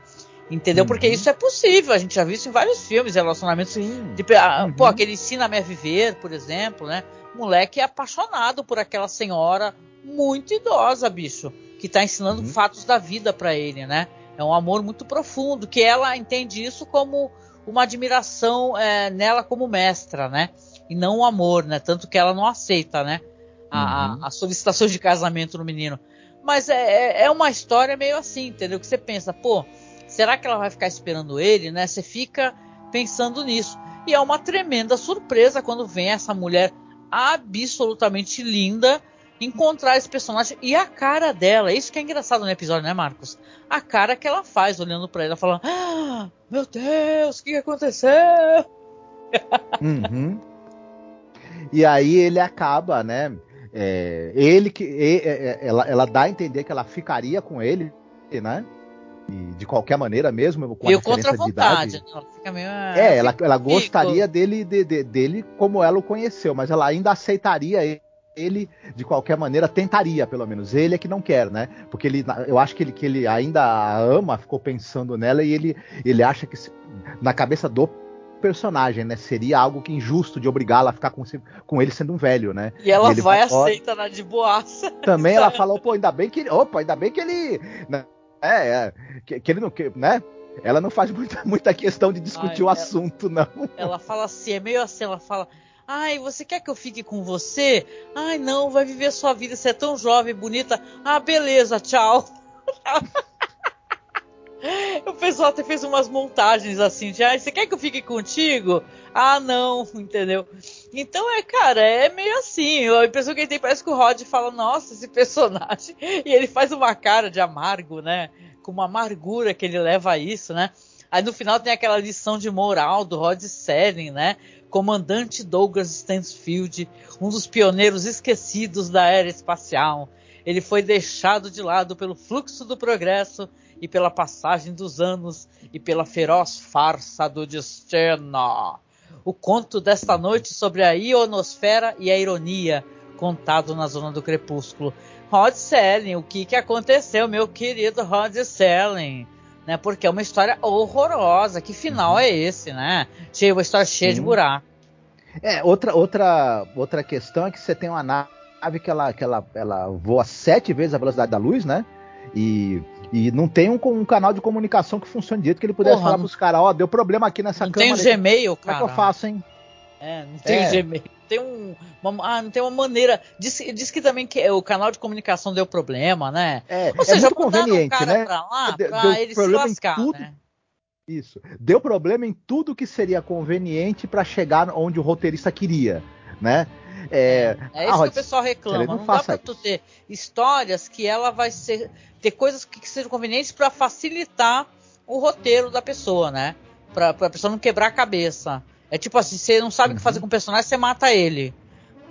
Entendeu? Uhum. Porque isso é possível. A gente já viu isso em vários filmes, relacionamentos. Sim. De, ah, uhum. Pô, aquele Ensina-me a Viver, por exemplo, né? Moleque é apaixonado por aquela senhora muito idosa, bicho, que tá ensinando uhum. fatos da vida para ele, né? É um amor muito profundo, que ela entende isso como uma admiração é, nela como mestra, né? E não um amor, né? Tanto que ela não aceita, né? A, uhum. a, a solicitação de casamento no menino. Mas é, é, é uma história meio assim, entendeu? Que você pensa, pô, será que ela vai ficar esperando ele, né? Você fica pensando nisso. E é uma tremenda surpresa quando vem essa mulher absolutamente linda encontrar esse personagem e a cara dela. Isso que é engraçado no episódio, né, Marcos? A cara que ela faz olhando para ela, falando: ah, Meu Deus, o que aconteceu? Uhum. E aí ele acaba, né? É, ele que é, é, ela, ela dá a entender que ela ficaria com ele, né? E de qualquer maneira mesmo, com a diferença de idade. Ela fica meio, ah, é, ela, ela gostaria dele, de, de, dele como ela o conheceu, mas ela ainda aceitaria ele ele de qualquer maneira tentaria pelo menos. Ele é que não quer né? Porque ele eu acho que ele, que ele ainda a ama ficou pensando nela e ele ele acha que na cabeça do personagem né seria algo que injusto de obrigá-la a ficar com, com ele sendo um velho né? E ela e vai aceita na de boaça. Também ela falou pô ainda bem que opa ainda bem que ele né, é, é que, que ele não, que, né? Ela não faz muita, muita questão de discutir Ai, o ela, assunto, não. Ela fala assim, é meio assim, ela fala. Ai, você quer que eu fique com você? Ai, não, vai viver sua vida, você é tão jovem, bonita. Ah, beleza, tchau. o pessoal até fez umas montagens assim de, ai, você quer que eu fique contigo? Ah, não, entendeu? Então é, cara, é meio assim. A impressão que ele tem parece que o Rod fala, nossa, esse personagem. E ele faz uma cara de amargo, né? Com uma amargura que ele leva a isso, né? Aí no final tem aquela lição de moral do Rod Serling, né? Comandante Douglas Stansfield, um dos pioneiros esquecidos da era espacial. Ele foi deixado de lado pelo fluxo do progresso e pela passagem dos anos e pela feroz farsa do destino. O conto desta noite sobre a ionosfera e a ironia, contado na zona do crepúsculo. Rod Selling, o que, que aconteceu, meu querido Rod Selling? Né, porque é uma história horrorosa. Que final uhum. é esse, né? Cheio, uma história cheia Sim. de buraco. É, outra, outra, outra questão é que você tem uma nave que ela, que ela, ela voa sete vezes a velocidade da luz, né? E e não tem um, um, canal de comunicação que funcione direito que ele pudesse Porra, falar pros caras, ó, oh, deu problema aqui nessa não câmera. Tem Gmail, cara. Como é que eu faço, hein? É, não tem é. Gmail. Tem um, uma, ah, não tem uma maneira. Diz, diz que também que o canal de comunicação deu problema, né? É, Ou é seja, é muito conveniente, né? Pra lá, deu, pra deu ele problema se lascar, tudo. Né? Isso. Deu problema em tudo que seria conveniente para chegar onde o roteirista queria, né? É, é isso que o pessoal reclama. Não, não dá pra tu ter histórias que ela vai ser. ter coisas que, que sejam convenientes para facilitar o roteiro da pessoa, né? Pra, pra pessoa não quebrar a cabeça. É tipo assim, você não sabe o uhum. que fazer com o personagem, você mata ele.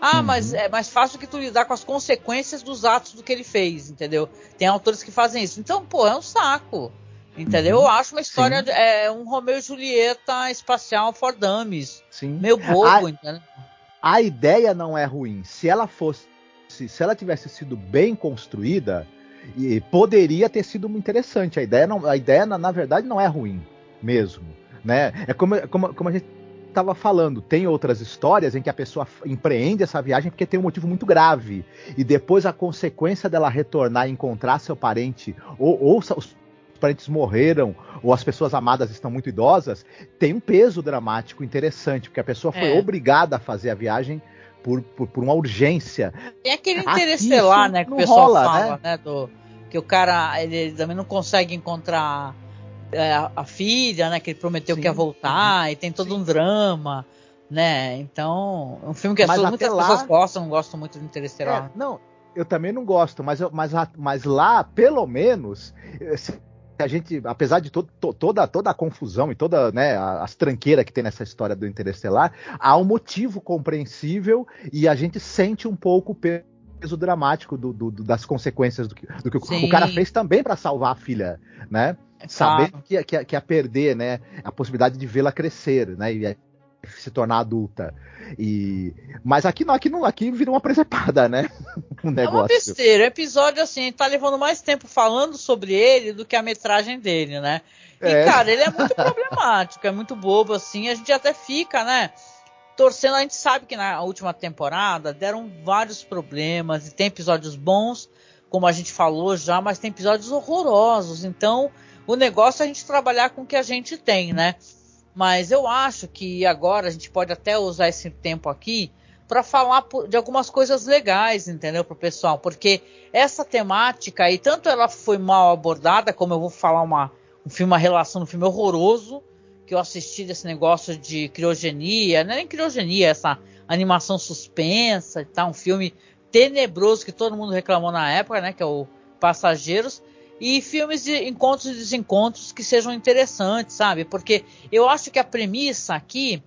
Ah, uhum. mas é mais fácil que tu lidar com as consequências dos atos do que ele fez, entendeu? Tem autores que fazem isso. Então, pô, é um saco. Entendeu? Uhum. Eu acho uma história, é um Romeu e Julieta espacial for dummies. Sim. Meio bobo, a, entendeu? A ideia não é ruim. Se ela fosse, se ela tivesse sido bem construída, e poderia ter sido interessante. A ideia, não, a ideia na, na verdade, não é ruim mesmo. Né? É como, como, como a gente estava falando, tem outras histórias em que a pessoa empreende essa viagem porque tem um motivo muito grave. E depois a consequência dela retornar e encontrar seu parente, ou, ou os parentes morreram, ou as pessoas amadas estão muito idosas, tem um peso dramático interessante, porque a pessoa foi é. obrigada a fazer a viagem por, por, por uma urgência. Tem aquele interestelar, né, que o pessoal rola, fala, né? né do, que o cara ele também não consegue encontrar é, a filha, né, que ele prometeu Sim. que ia voltar, e tem todo Sim. um drama, né? Então, é um filme que as pessoas, muitas lá... pessoas gostam, não gostam muito do Interestelar. É, não, eu também não gosto, mas, mas, mas lá, pelo menos, a gente, apesar de to, to, toda, toda a confusão e toda né, as tranqueiras que tem nessa história do Interestelar, há um motivo compreensível e a gente sente um pouco o peso dramático do, do, das consequências do que, do que o cara fez também para salvar a filha, né? Sabendo que, que, que ia perder, né? A possibilidade de vê-la crescer, né? E se tornar adulta. E mas aqui não, aqui não, aqui vira uma presepada, né? Um negócio. É uma besteira. O episódio assim tá levando mais tempo falando sobre ele do que a metragem dele, né? E é. cara, ele é muito problemático, é muito bobo assim. A gente até fica, né? Torcendo, a gente sabe que na última temporada deram vários problemas e tem episódios bons, como a gente falou já, mas tem episódios horrorosos. Então, o negócio é a gente trabalhar com o que a gente tem, né? Mas eu acho que agora a gente pode até usar esse tempo aqui para falar de algumas coisas legais, entendeu, para o pessoal, porque essa temática aí, tanto ela foi mal abordada, como eu vou falar uma, um filme, uma relação, um filme horroroso, que eu assisti desse negócio de criogenia, não é nem criogenia, essa animação suspensa e tal, um filme tenebroso que todo mundo reclamou na época, né, que é o Passageiros, e filmes de encontros e desencontros que sejam interessantes, sabe? Porque eu acho que a premissa aqui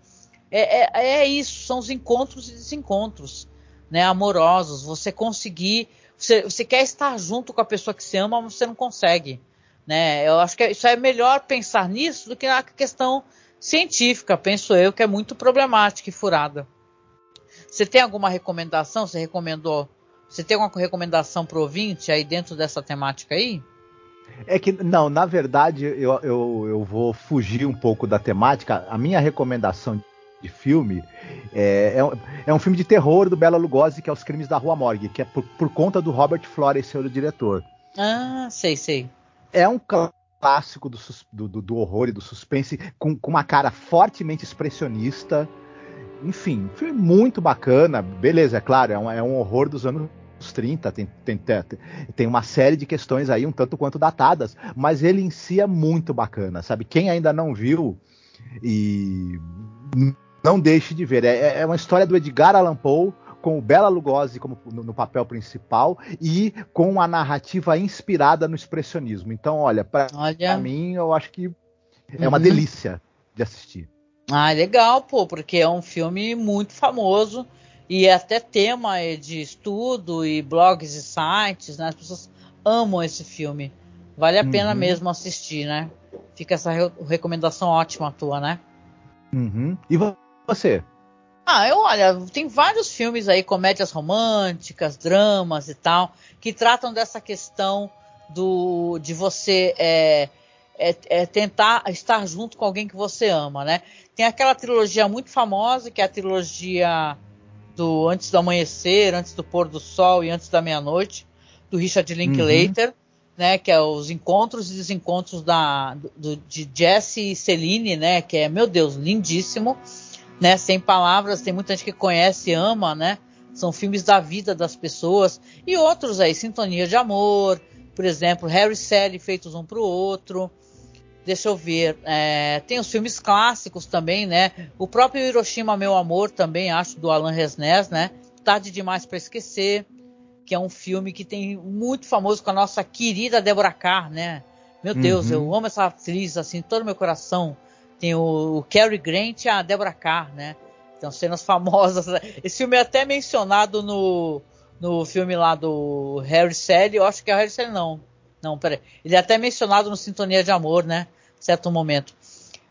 é, é, é isso, são os encontros e desencontros, né? Amorosos. Você conseguir, você, você, quer estar junto com a pessoa que você ama, mas você não consegue, né? Eu acho que isso é melhor pensar nisso do que na questão científica, penso eu, que é muito problemática e furada. Você tem alguma recomendação? Você recomendou? Você tem alguma recomendação para o ouvinte aí dentro dessa temática aí? É que, não, na verdade, eu, eu, eu vou fugir um pouco da temática. A minha recomendação de filme é, é, um, é um filme de terror do Bela Lugosi, que é Os Crimes da Rua Morgue, que é por, por conta do Robert Flores, ser o diretor. Ah, sei, sei. É um clássico do, do, do horror e do suspense, com, com uma cara fortemente expressionista. Enfim, filme muito bacana. Beleza, é claro, é um, é um horror dos anos 30, tem, tem, tem uma série de questões aí um tanto quanto datadas, mas ele em si é muito bacana, sabe? Quem ainda não viu e não deixe de ver. É, é uma história do Edgar Allan Poe com o Bela Lugosi como no, no, papel principal e com a narrativa inspirada no expressionismo. Então, olha, para mim eu acho que é uhum. uma delícia de assistir. Ah, legal, pô, porque é um filme muito famoso e é até tema de estudo e blogs e sites, né? As pessoas amam esse filme. Vale a uhum. pena mesmo assistir, né? Fica essa re recomendação ótima tua, né? Uhum. E você? Ah, eu olha, tem vários filmes aí, comédias românticas, dramas e tal, que tratam dessa questão do de você é, é, é tentar estar junto com alguém que você ama, né? Tem aquela trilogia muito famosa, que é a trilogia do Antes do Amanhecer, Antes do Pôr do Sol e Antes da Meia-Noite, do Richard Linklater, uhum. né, que é os encontros e desencontros da, do, de Jesse e Celine, né, que é, meu Deus, lindíssimo, né, sem palavras, tem muita gente que conhece e ama, né, são filmes da vida das pessoas, e outros aí, Sintonia de Amor, por exemplo, Harry e Sally feitos um para o outro, Deixa eu ver. É, tem os filmes clássicos também, né? O próprio Hiroshima, Meu Amor, também acho, do Alan Resnés, né? Tarde Demais para Esquecer, que é um filme que tem muito famoso com a nossa querida Deborah Carr, né? Meu Deus, uhum. eu amo essa atriz, assim, todo o meu coração. Tem o, o Cary Grant e a Deborah Carr, né? Então, cenas famosas. Esse filme é até mencionado no, no filme lá do Harry Sally. Eu acho que é o Harry Sally, não. Não, peraí. Ele é até mencionado no Sintonia de Amor, né? Certo momento.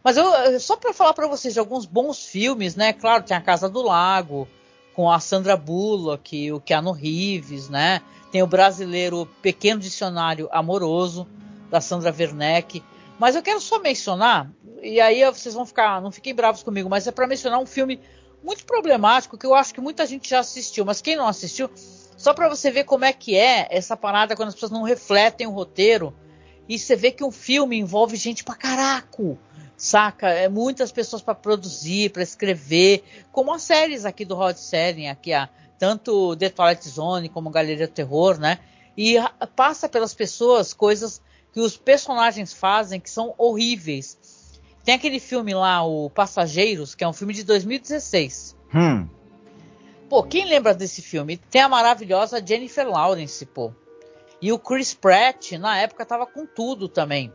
Mas eu só para falar para vocês de alguns bons filmes, né? Claro, tem a Casa do Lago com a Sandra Bullock, o Keanu Reeves, né? Tem o brasileiro Pequeno Dicionário Amoroso da Sandra Werneck. Mas eu quero só mencionar, e aí vocês vão ficar, não fiquem bravos comigo, mas é para mencionar um filme muito problemático que eu acho que muita gente já assistiu, mas quem não assistiu, só para você ver como é que é essa parada quando as pessoas não refletem o roteiro e você vê que um filme envolve gente pra caraco. saca? É muitas pessoas para produzir, para escrever, como as séries aqui do Rod Serling, aqui a tanto The Twilight Zone como Galeria do Terror, né? E passa pelas pessoas coisas que os personagens fazem que são horríveis. Tem aquele filme lá, o Passageiros, que é um filme de 2016. Hum. Pô, quem lembra desse filme? Tem a maravilhosa Jennifer Lawrence, pô. E o Chris Pratt, na época, tava com tudo também.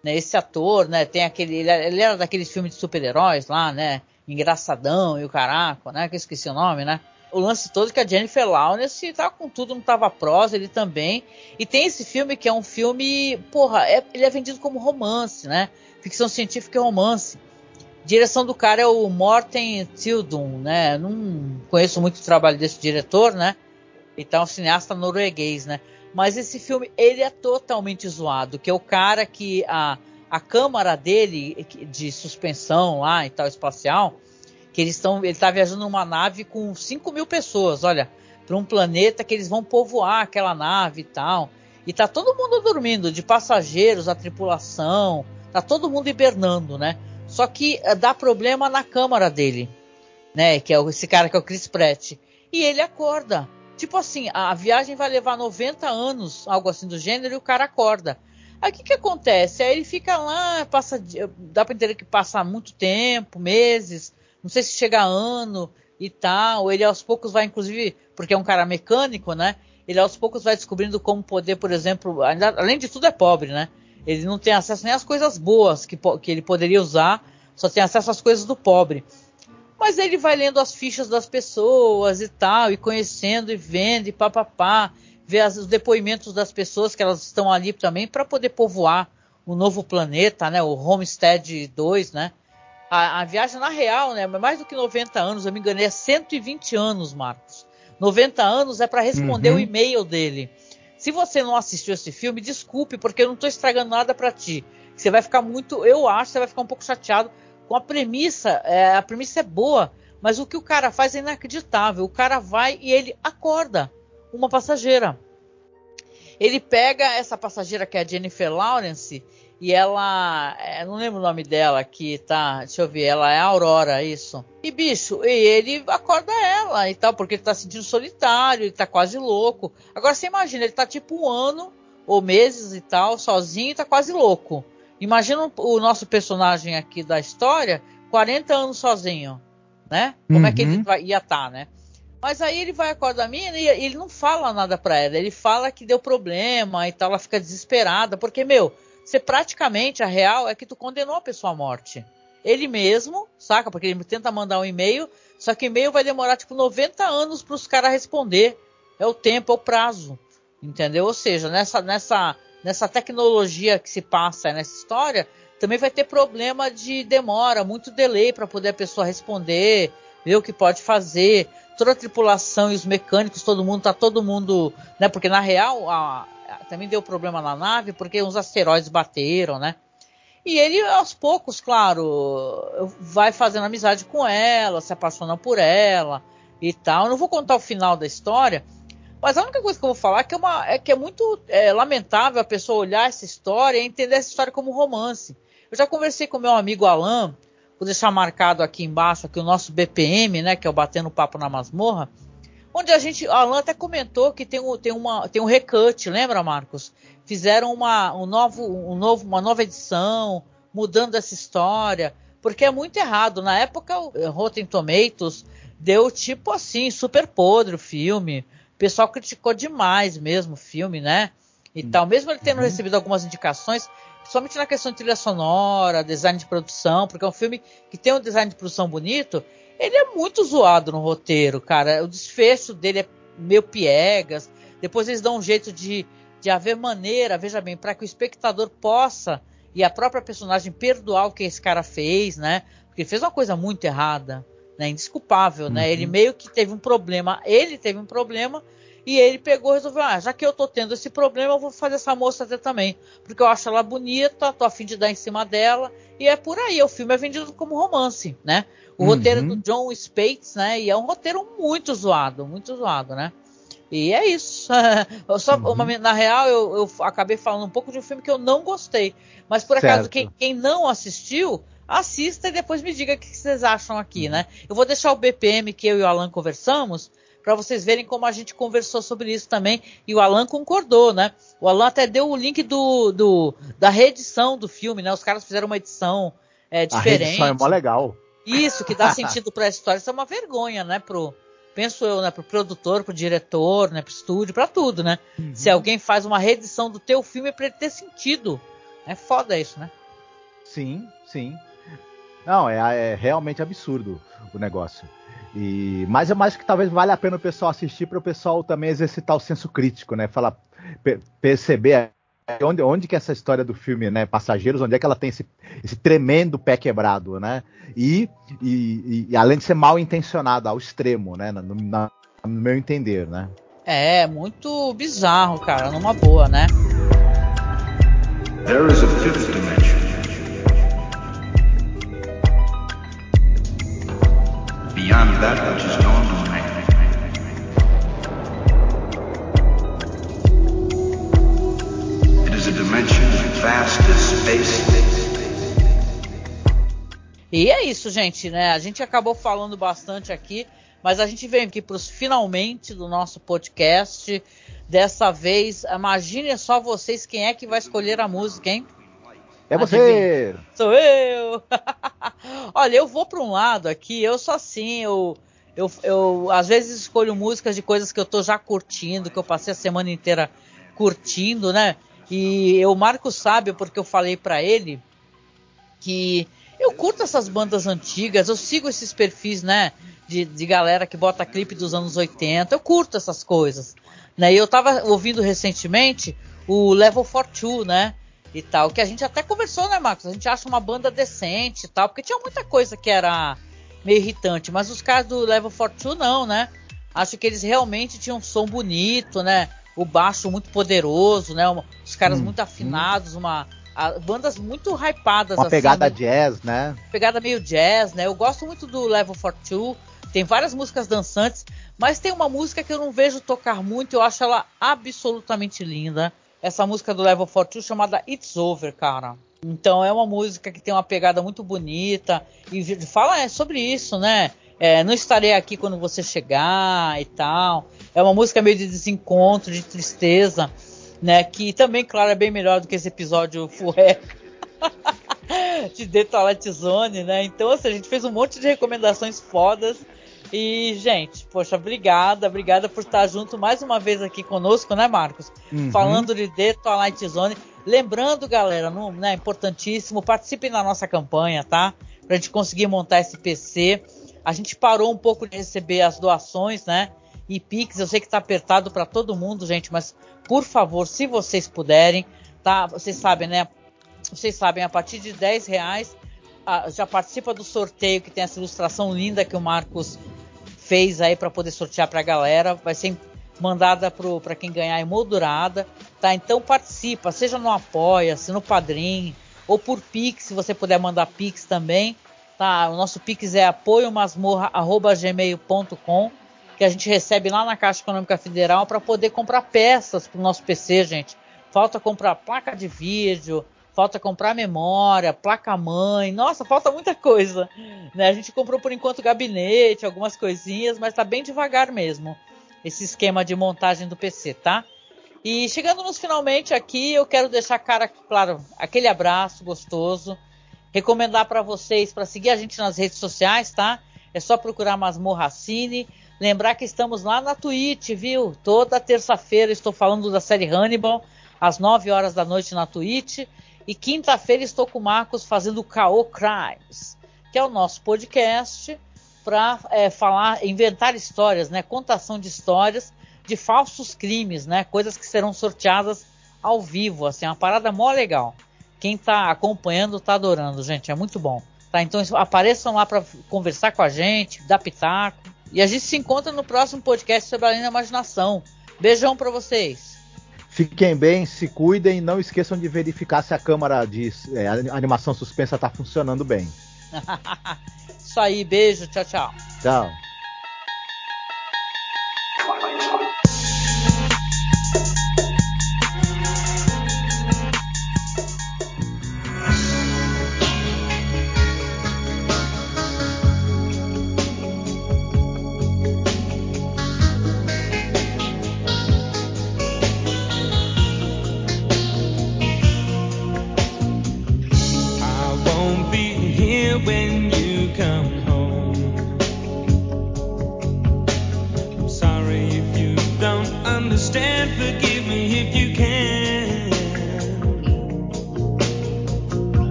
Né? Esse ator, né? Tem aquele. Ele era daqueles filmes de super-heróis lá, né? Engraçadão e o caraca, né? Que eu esqueci o nome, né? O lance todo que a Jennifer Lawrence tava com tudo, não tava prosa, ele também. E tem esse filme que é um filme, porra, é, ele é vendido como romance, né? Ficção científica e romance. Direção do cara é o Morten Tildum, né? Não conheço muito o trabalho desse diretor, né? Então, é um cineasta norueguês, né? Mas esse filme, ele é totalmente zoado, que é o cara que a, a câmara dele de suspensão lá e tal, espacial, que eles estão, ele está viajando numa nave com 5 mil pessoas, olha, para um planeta que eles vão povoar aquela nave e tal. E tá todo mundo dormindo, de passageiros, a tripulação, tá todo mundo hibernando, né? Só que uh, dá problema na câmara dele, né? Que é esse cara que é o Chris Pratt. E ele acorda. Tipo assim, a viagem vai levar 90 anos, algo assim do gênero, e o cara acorda. Aí o que, que acontece? Aí ele fica lá, passa, dá para entender que passa muito tempo, meses, não sei se chega a ano e tal. Ele aos poucos vai, inclusive, porque é um cara mecânico, né? Ele aos poucos vai descobrindo como poder, por exemplo, além de tudo é pobre, né? Ele não tem acesso nem às coisas boas que, que ele poderia usar, só tem acesso às coisas do pobre. Mas ele vai lendo as fichas das pessoas e tal, e conhecendo e vendo e papapá, ver as, os depoimentos das pessoas que elas estão ali também para poder povoar o novo planeta, né? O Homestead 2, né? A, a, viagem na real, né? Mais do que 90 anos, eu me enganei, é 120 anos, Marcos. 90 anos é para responder uhum. o e-mail dele. Se você não assistiu esse filme, desculpe, porque eu não estou estragando nada para ti. Você vai ficar muito, eu acho, você vai ficar um pouco chateado com a premissa. É, a premissa é boa, mas o que o cara faz é inacreditável. O cara vai e ele acorda uma passageira. Ele pega essa passageira que é a Jennifer Lawrence e ela, é, não lembro o nome dela que tá, deixa eu ver, ela é Aurora, isso. E bicho, e ele acorda ela e tal, porque ele tá se sentindo solitário, ele tá quase louco. Agora você imagina, ele tá tipo um ano ou meses e tal, sozinho e tá quase louco. Imagina o nosso personagem aqui da história, 40 anos sozinho, né? Como uhum. é que ele uhum. vai, ia estar, tá, né? Mas aí ele vai acordar a mina e ele não fala nada pra ela. Ele fala que deu problema e tal, ela fica desesperada, porque, meu, você praticamente, a real é que tu condenou a pessoa à morte. Ele mesmo, saca? Porque ele tenta mandar um e-mail, só que o e-mail vai demorar tipo 90 anos para os caras responder. É o tempo, é o prazo. Entendeu? Ou seja, nessa, nessa, nessa tecnologia que se passa nessa história, também vai ter problema de demora, muito delay para poder a pessoa responder, ver o que pode fazer. Toda a tripulação e os mecânicos, todo mundo, tá todo mundo. Né? Porque na real, a, também deu problema na nave porque uns asteroides bateram, né? E ele, aos poucos, claro, vai fazendo amizade com ela, se apaixona por ela e tal. Eu não vou contar o final da história, mas a única coisa que eu vou falar é que é, uma, é, que é muito é, lamentável a pessoa olhar essa história e entender essa história como romance. Eu já conversei com meu amigo Alan, vou deixar marcado aqui embaixo aqui o nosso BPM, né, que é o Batendo Papo na Masmorra onde a gente, Alan até comentou que tem um, tem uma, tem um recut, lembra, Marcos? Fizeram uma, um novo, um novo, uma nova edição, mudando essa história, porque é muito errado. Na época, o Rotten Tomatoes deu tipo assim, super podre o filme. O pessoal criticou demais mesmo o filme, né? E tal. Mesmo ele tendo uhum. recebido algumas indicações, principalmente na questão de trilha sonora, design de produção, porque é um filme que tem um design de produção bonito, ele é muito zoado no roteiro, cara. O desfecho dele é meio piegas. Depois eles dão um jeito de, de haver maneira, veja bem, para que o espectador possa e a própria personagem perdoar o que esse cara fez, né? Porque ele fez uma coisa muito errada, né? Indesculpável, uhum. né? Ele uhum. meio que teve um problema, ele teve um problema e ele pegou e resolveu, ah, já que eu tô tendo esse problema, eu vou fazer essa moça ter também. Porque eu acho ela bonita, tô afim de dar em cima dela. E é por aí, o filme é vendido como romance, né? O uhum. roteiro do John Spates, né? E é um roteiro muito zoado, muito zoado, né? E é isso. Só uhum. uma, na real, eu, eu, acabei falando um pouco de um filme que eu não gostei. Mas por acaso, quem, quem, não assistiu, assista e depois me diga o que vocês acham aqui, né? Eu vou deixar o BPM que eu e o Alan conversamos para vocês verem como a gente conversou sobre isso também e o Alan concordou, né? O Alan até deu o link do, do da reedição do filme, né? Os caras fizeram uma edição é, diferente. A reedição é mó legal. Isso que dá sentido para a história. Isso é uma vergonha, né? Pro, penso eu, né? Pro produtor, pro diretor, né? Pro estúdio, para tudo, né? Uhum. Se alguém faz uma reedição do teu filme é para ele ter sentido. É foda isso, né? Sim, sim. Não, é, é realmente absurdo o negócio. E, mas é mais que talvez valha a pena o pessoal assistir para o pessoal também exercitar o senso crítico, né? Falar, perceber onde, onde que essa história do filme, né, Passageiros, onde é que ela tem esse, esse tremendo pé quebrado, né? E, e, e além de ser mal intencionada ao extremo, né? No, na, no meu entender, né? É, muito bizarro, cara, numa boa, né? There is a fifth Beyond that which is known to man. It is a dimension vast as space. E é isso, gente, né? A gente acabou falando bastante aqui, mas a gente vem aqui para os finalmente do nosso podcast. Dessa vez, imagine só vocês quem é que vai escolher a música, hein? É você! Sou eu! Olha, eu vou para um lado aqui, eu sou assim, eu, eu, eu às vezes escolho músicas de coisas que eu tô já curtindo, que eu passei a semana inteira curtindo, né? E o Marco sabe, porque eu falei para ele que eu curto essas bandas antigas, eu sigo esses perfis, né? De, de galera que bota clipe dos anos 80, eu curto essas coisas. Né? E eu tava ouvindo recentemente o Level 42, né? E tal, que a gente até conversou, né, Marcos? A gente acha uma banda decente e tal, porque tinha muita coisa que era meio irritante, mas os caras do Level 42 não, né? Acho que eles realmente tinham um som bonito, né? O baixo muito poderoso, né? Os caras hum, muito afinados, hum. uma a, bandas muito hypadas uma assim, pegada né? jazz, né? Pegada meio jazz, né? Eu gosto muito do Level 42. Tem várias músicas dançantes, mas tem uma música que eu não vejo tocar muito, eu acho ela absolutamente linda. Essa música do Level 42 chamada It's Over, cara. Então é uma música que tem uma pegada muito bonita e fala é, sobre isso, né? É, não estarei aqui quando você chegar e tal. É uma música meio de desencontro, de tristeza, né? Que também, claro, é bem melhor do que esse episódio furreco de Twilight Zone, né? Então, assim, a gente fez um monte de recomendações fodas e, gente, poxa, obrigada, obrigada por estar junto mais uma vez aqui conosco, né, Marcos? Uhum. Falando de The Twilight Zone. Lembrando, galera, no, né, importantíssimo, participem da nossa campanha, tá? Pra gente conseguir montar esse PC. A gente parou um pouco de receber as doações, né? E Pix, eu sei que tá apertado para todo mundo, gente, mas por favor, se vocês puderem, tá? Vocês sabem, né? Vocês sabem, a partir de 10 reais já participa do sorteio que tem essa ilustração linda que o Marcos fez aí para poder sortear para a galera. Vai ser mandada para quem ganhar emoldurada, tá? Então participa, seja no Apoia, se no Padrim, ou por Pix, se você puder mandar Pix também, tá? O nosso Pix é apoiomasmorra.gmail.com que a gente recebe lá na Caixa Econômica Federal para poder comprar peças para o nosso PC, gente. Falta comprar placa de vídeo, falta comprar memória, placa-mãe, nossa, falta muita coisa. Né? A gente comprou por enquanto gabinete, algumas coisinhas, mas tá bem devagar mesmo esse esquema de montagem do PC, tá? E chegando nos finalmente aqui, eu quero deixar cara, claro, aquele abraço gostoso, recomendar para vocês para seguir a gente nas redes sociais, tá? É só procurar Masmorra Cine. Lembrar que estamos lá na Twitch, viu? Toda terça-feira estou falando da série Hannibal, às 9 horas da noite na Twitch. E quinta-feira estou com o Marcos fazendo o K.O. Crimes, que é o nosso podcast para é, falar, inventar histórias, né? Contação de histórias de falsos crimes, né? Coisas que serão sorteadas ao vivo, assim, uma parada mó legal. Quem está acompanhando está adorando, gente, é muito bom. Tá, então apareçam lá para conversar com a gente, dar pitaco. E a gente se encontra no próximo podcast sobre a linha imaginação. Beijão para vocês. Fiquem bem, se cuidem, não esqueçam de verificar se a câmera de é, animação suspensa está funcionando bem. Isso aí, beijo, tchau, tchau. Tchau.